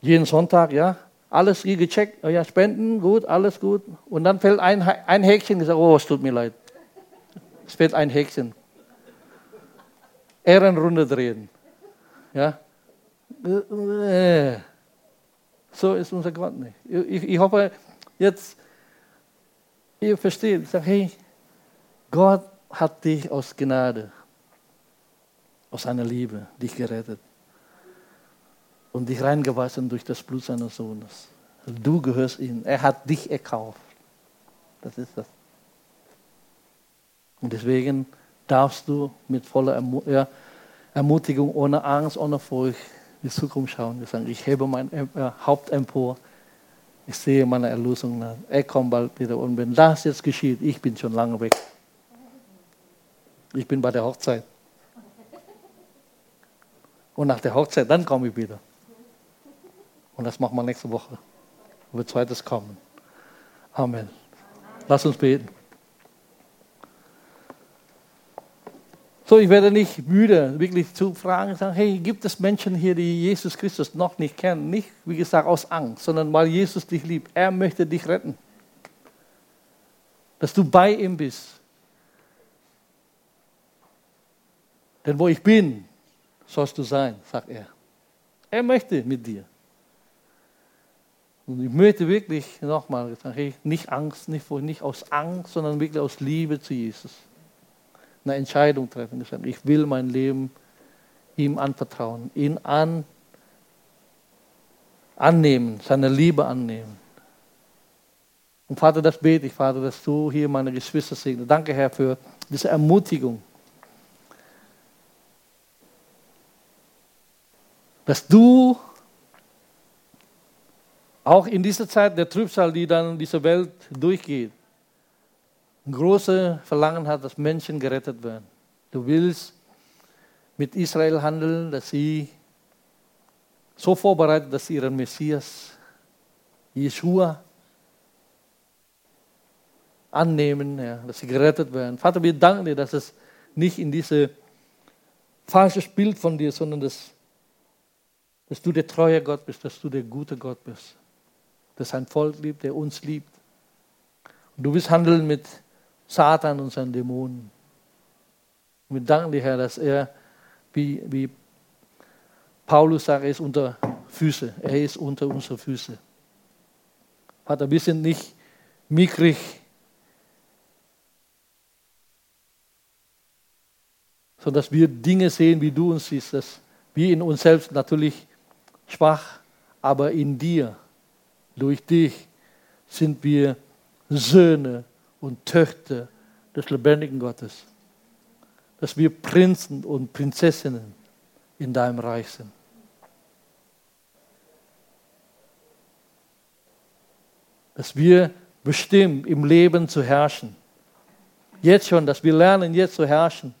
jeden Sonntag, ja, alles hier gecheckt, oh ja, Spenden, gut, alles gut. Und dann fällt ein, ein Häkchen, gesagt, oh, es tut mir leid. Es fällt ein Häkchen. Ehrenrunde drehen. Ja. So ist unser Gott nicht. Ich, ich hoffe, jetzt ihr versteht. Sage, hey, Gott hat dich aus Gnade, aus seiner Liebe, dich gerettet und dich reingewaschen durch das Blut seines Sohnes. Du gehörst ihm. Er hat dich erkauft. Das ist das. Und deswegen darfst du mit voller Ermutigung, ohne Angst, ohne Furcht in die Zukunft schauen. Ich, sagen, ich hebe mein äh, Haupt empor. Ich sehe meine Erlösung nach. Er kommt bald wieder. Und wenn das jetzt geschieht, ich bin schon lange weg. Ich bin bei der Hochzeit. Und nach der Hochzeit, dann komme ich wieder. Und das machen wir nächste Woche. Wird zweites kommen. Amen. Lass uns beten. So, ich werde nicht müde, wirklich zu fragen, sagen, hey, gibt es Menschen hier, die Jesus Christus noch nicht kennen? Nicht, wie gesagt, aus Angst, sondern weil Jesus dich liebt. Er möchte dich retten. Dass du bei ihm bist. Denn wo ich bin, sollst du sein, sagt er. Er möchte mit dir. Und ich möchte wirklich nochmal sagen, hey, nicht Angst, nicht, nicht aus Angst, sondern wirklich aus Liebe zu Jesus. Eine Entscheidung treffen. Ich will mein Leben ihm anvertrauen, ihn an, annehmen, seine Liebe annehmen. Und Vater, das bete ich, Vater, dass du hier meine Geschwister segnest. Danke, Herr, für diese Ermutigung. Dass du auch in dieser Zeit der Trübsal, die dann diese Welt durchgeht, ein großes Verlangen hat, dass Menschen gerettet werden. Du willst mit Israel handeln, dass sie so vorbereitet, dass sie ihren Messias, Jeshua, annehmen, ja, dass sie gerettet werden. Vater, wir danken dir, dass es nicht in dieses falsche Bild von dir, sondern dass, dass du der treue Gott bist, dass du der gute Gott bist der sein Volk liebt, der uns liebt. Und du willst handeln mit Satan und seinen Dämonen. Und wir danken dir, Herr, dass er, wie, wie Paulus sagt, er ist unter Füße. Er ist unter unsere Füße. Vater, wir sind nicht mickrig, sondern dass wir Dinge sehen, wie du uns siehst, dass wir in uns selbst natürlich schwach, aber in dir durch dich sind wir Söhne und Töchter des lebendigen Gottes. Dass wir Prinzen und Prinzessinnen in deinem Reich sind. Dass wir bestimmt im Leben zu herrschen. Jetzt schon, dass wir lernen, jetzt zu herrschen.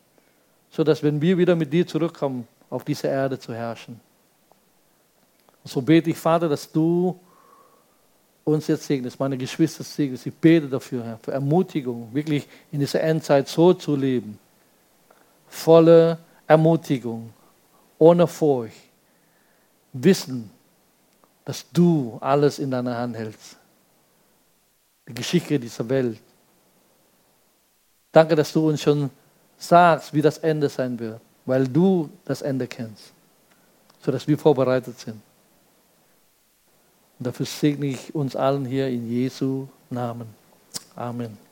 So dass, wenn wir wieder mit dir zurückkommen, auf diese Erde zu herrschen. Und so bete ich, Vater, dass du uns jetzt segnest, meine Geschwister segnest. Ich bete dafür, Herr, für Ermutigung, wirklich in dieser Endzeit so zu leben. Volle Ermutigung, ohne Furcht. Wissen, dass du alles in deiner Hand hältst. Die Geschichte dieser Welt. Danke, dass du uns schon sagst, wie das Ende sein wird, weil du das Ende kennst, sodass wir vorbereitet sind. Und dafür segne ich uns allen hier in Jesu Namen. Amen.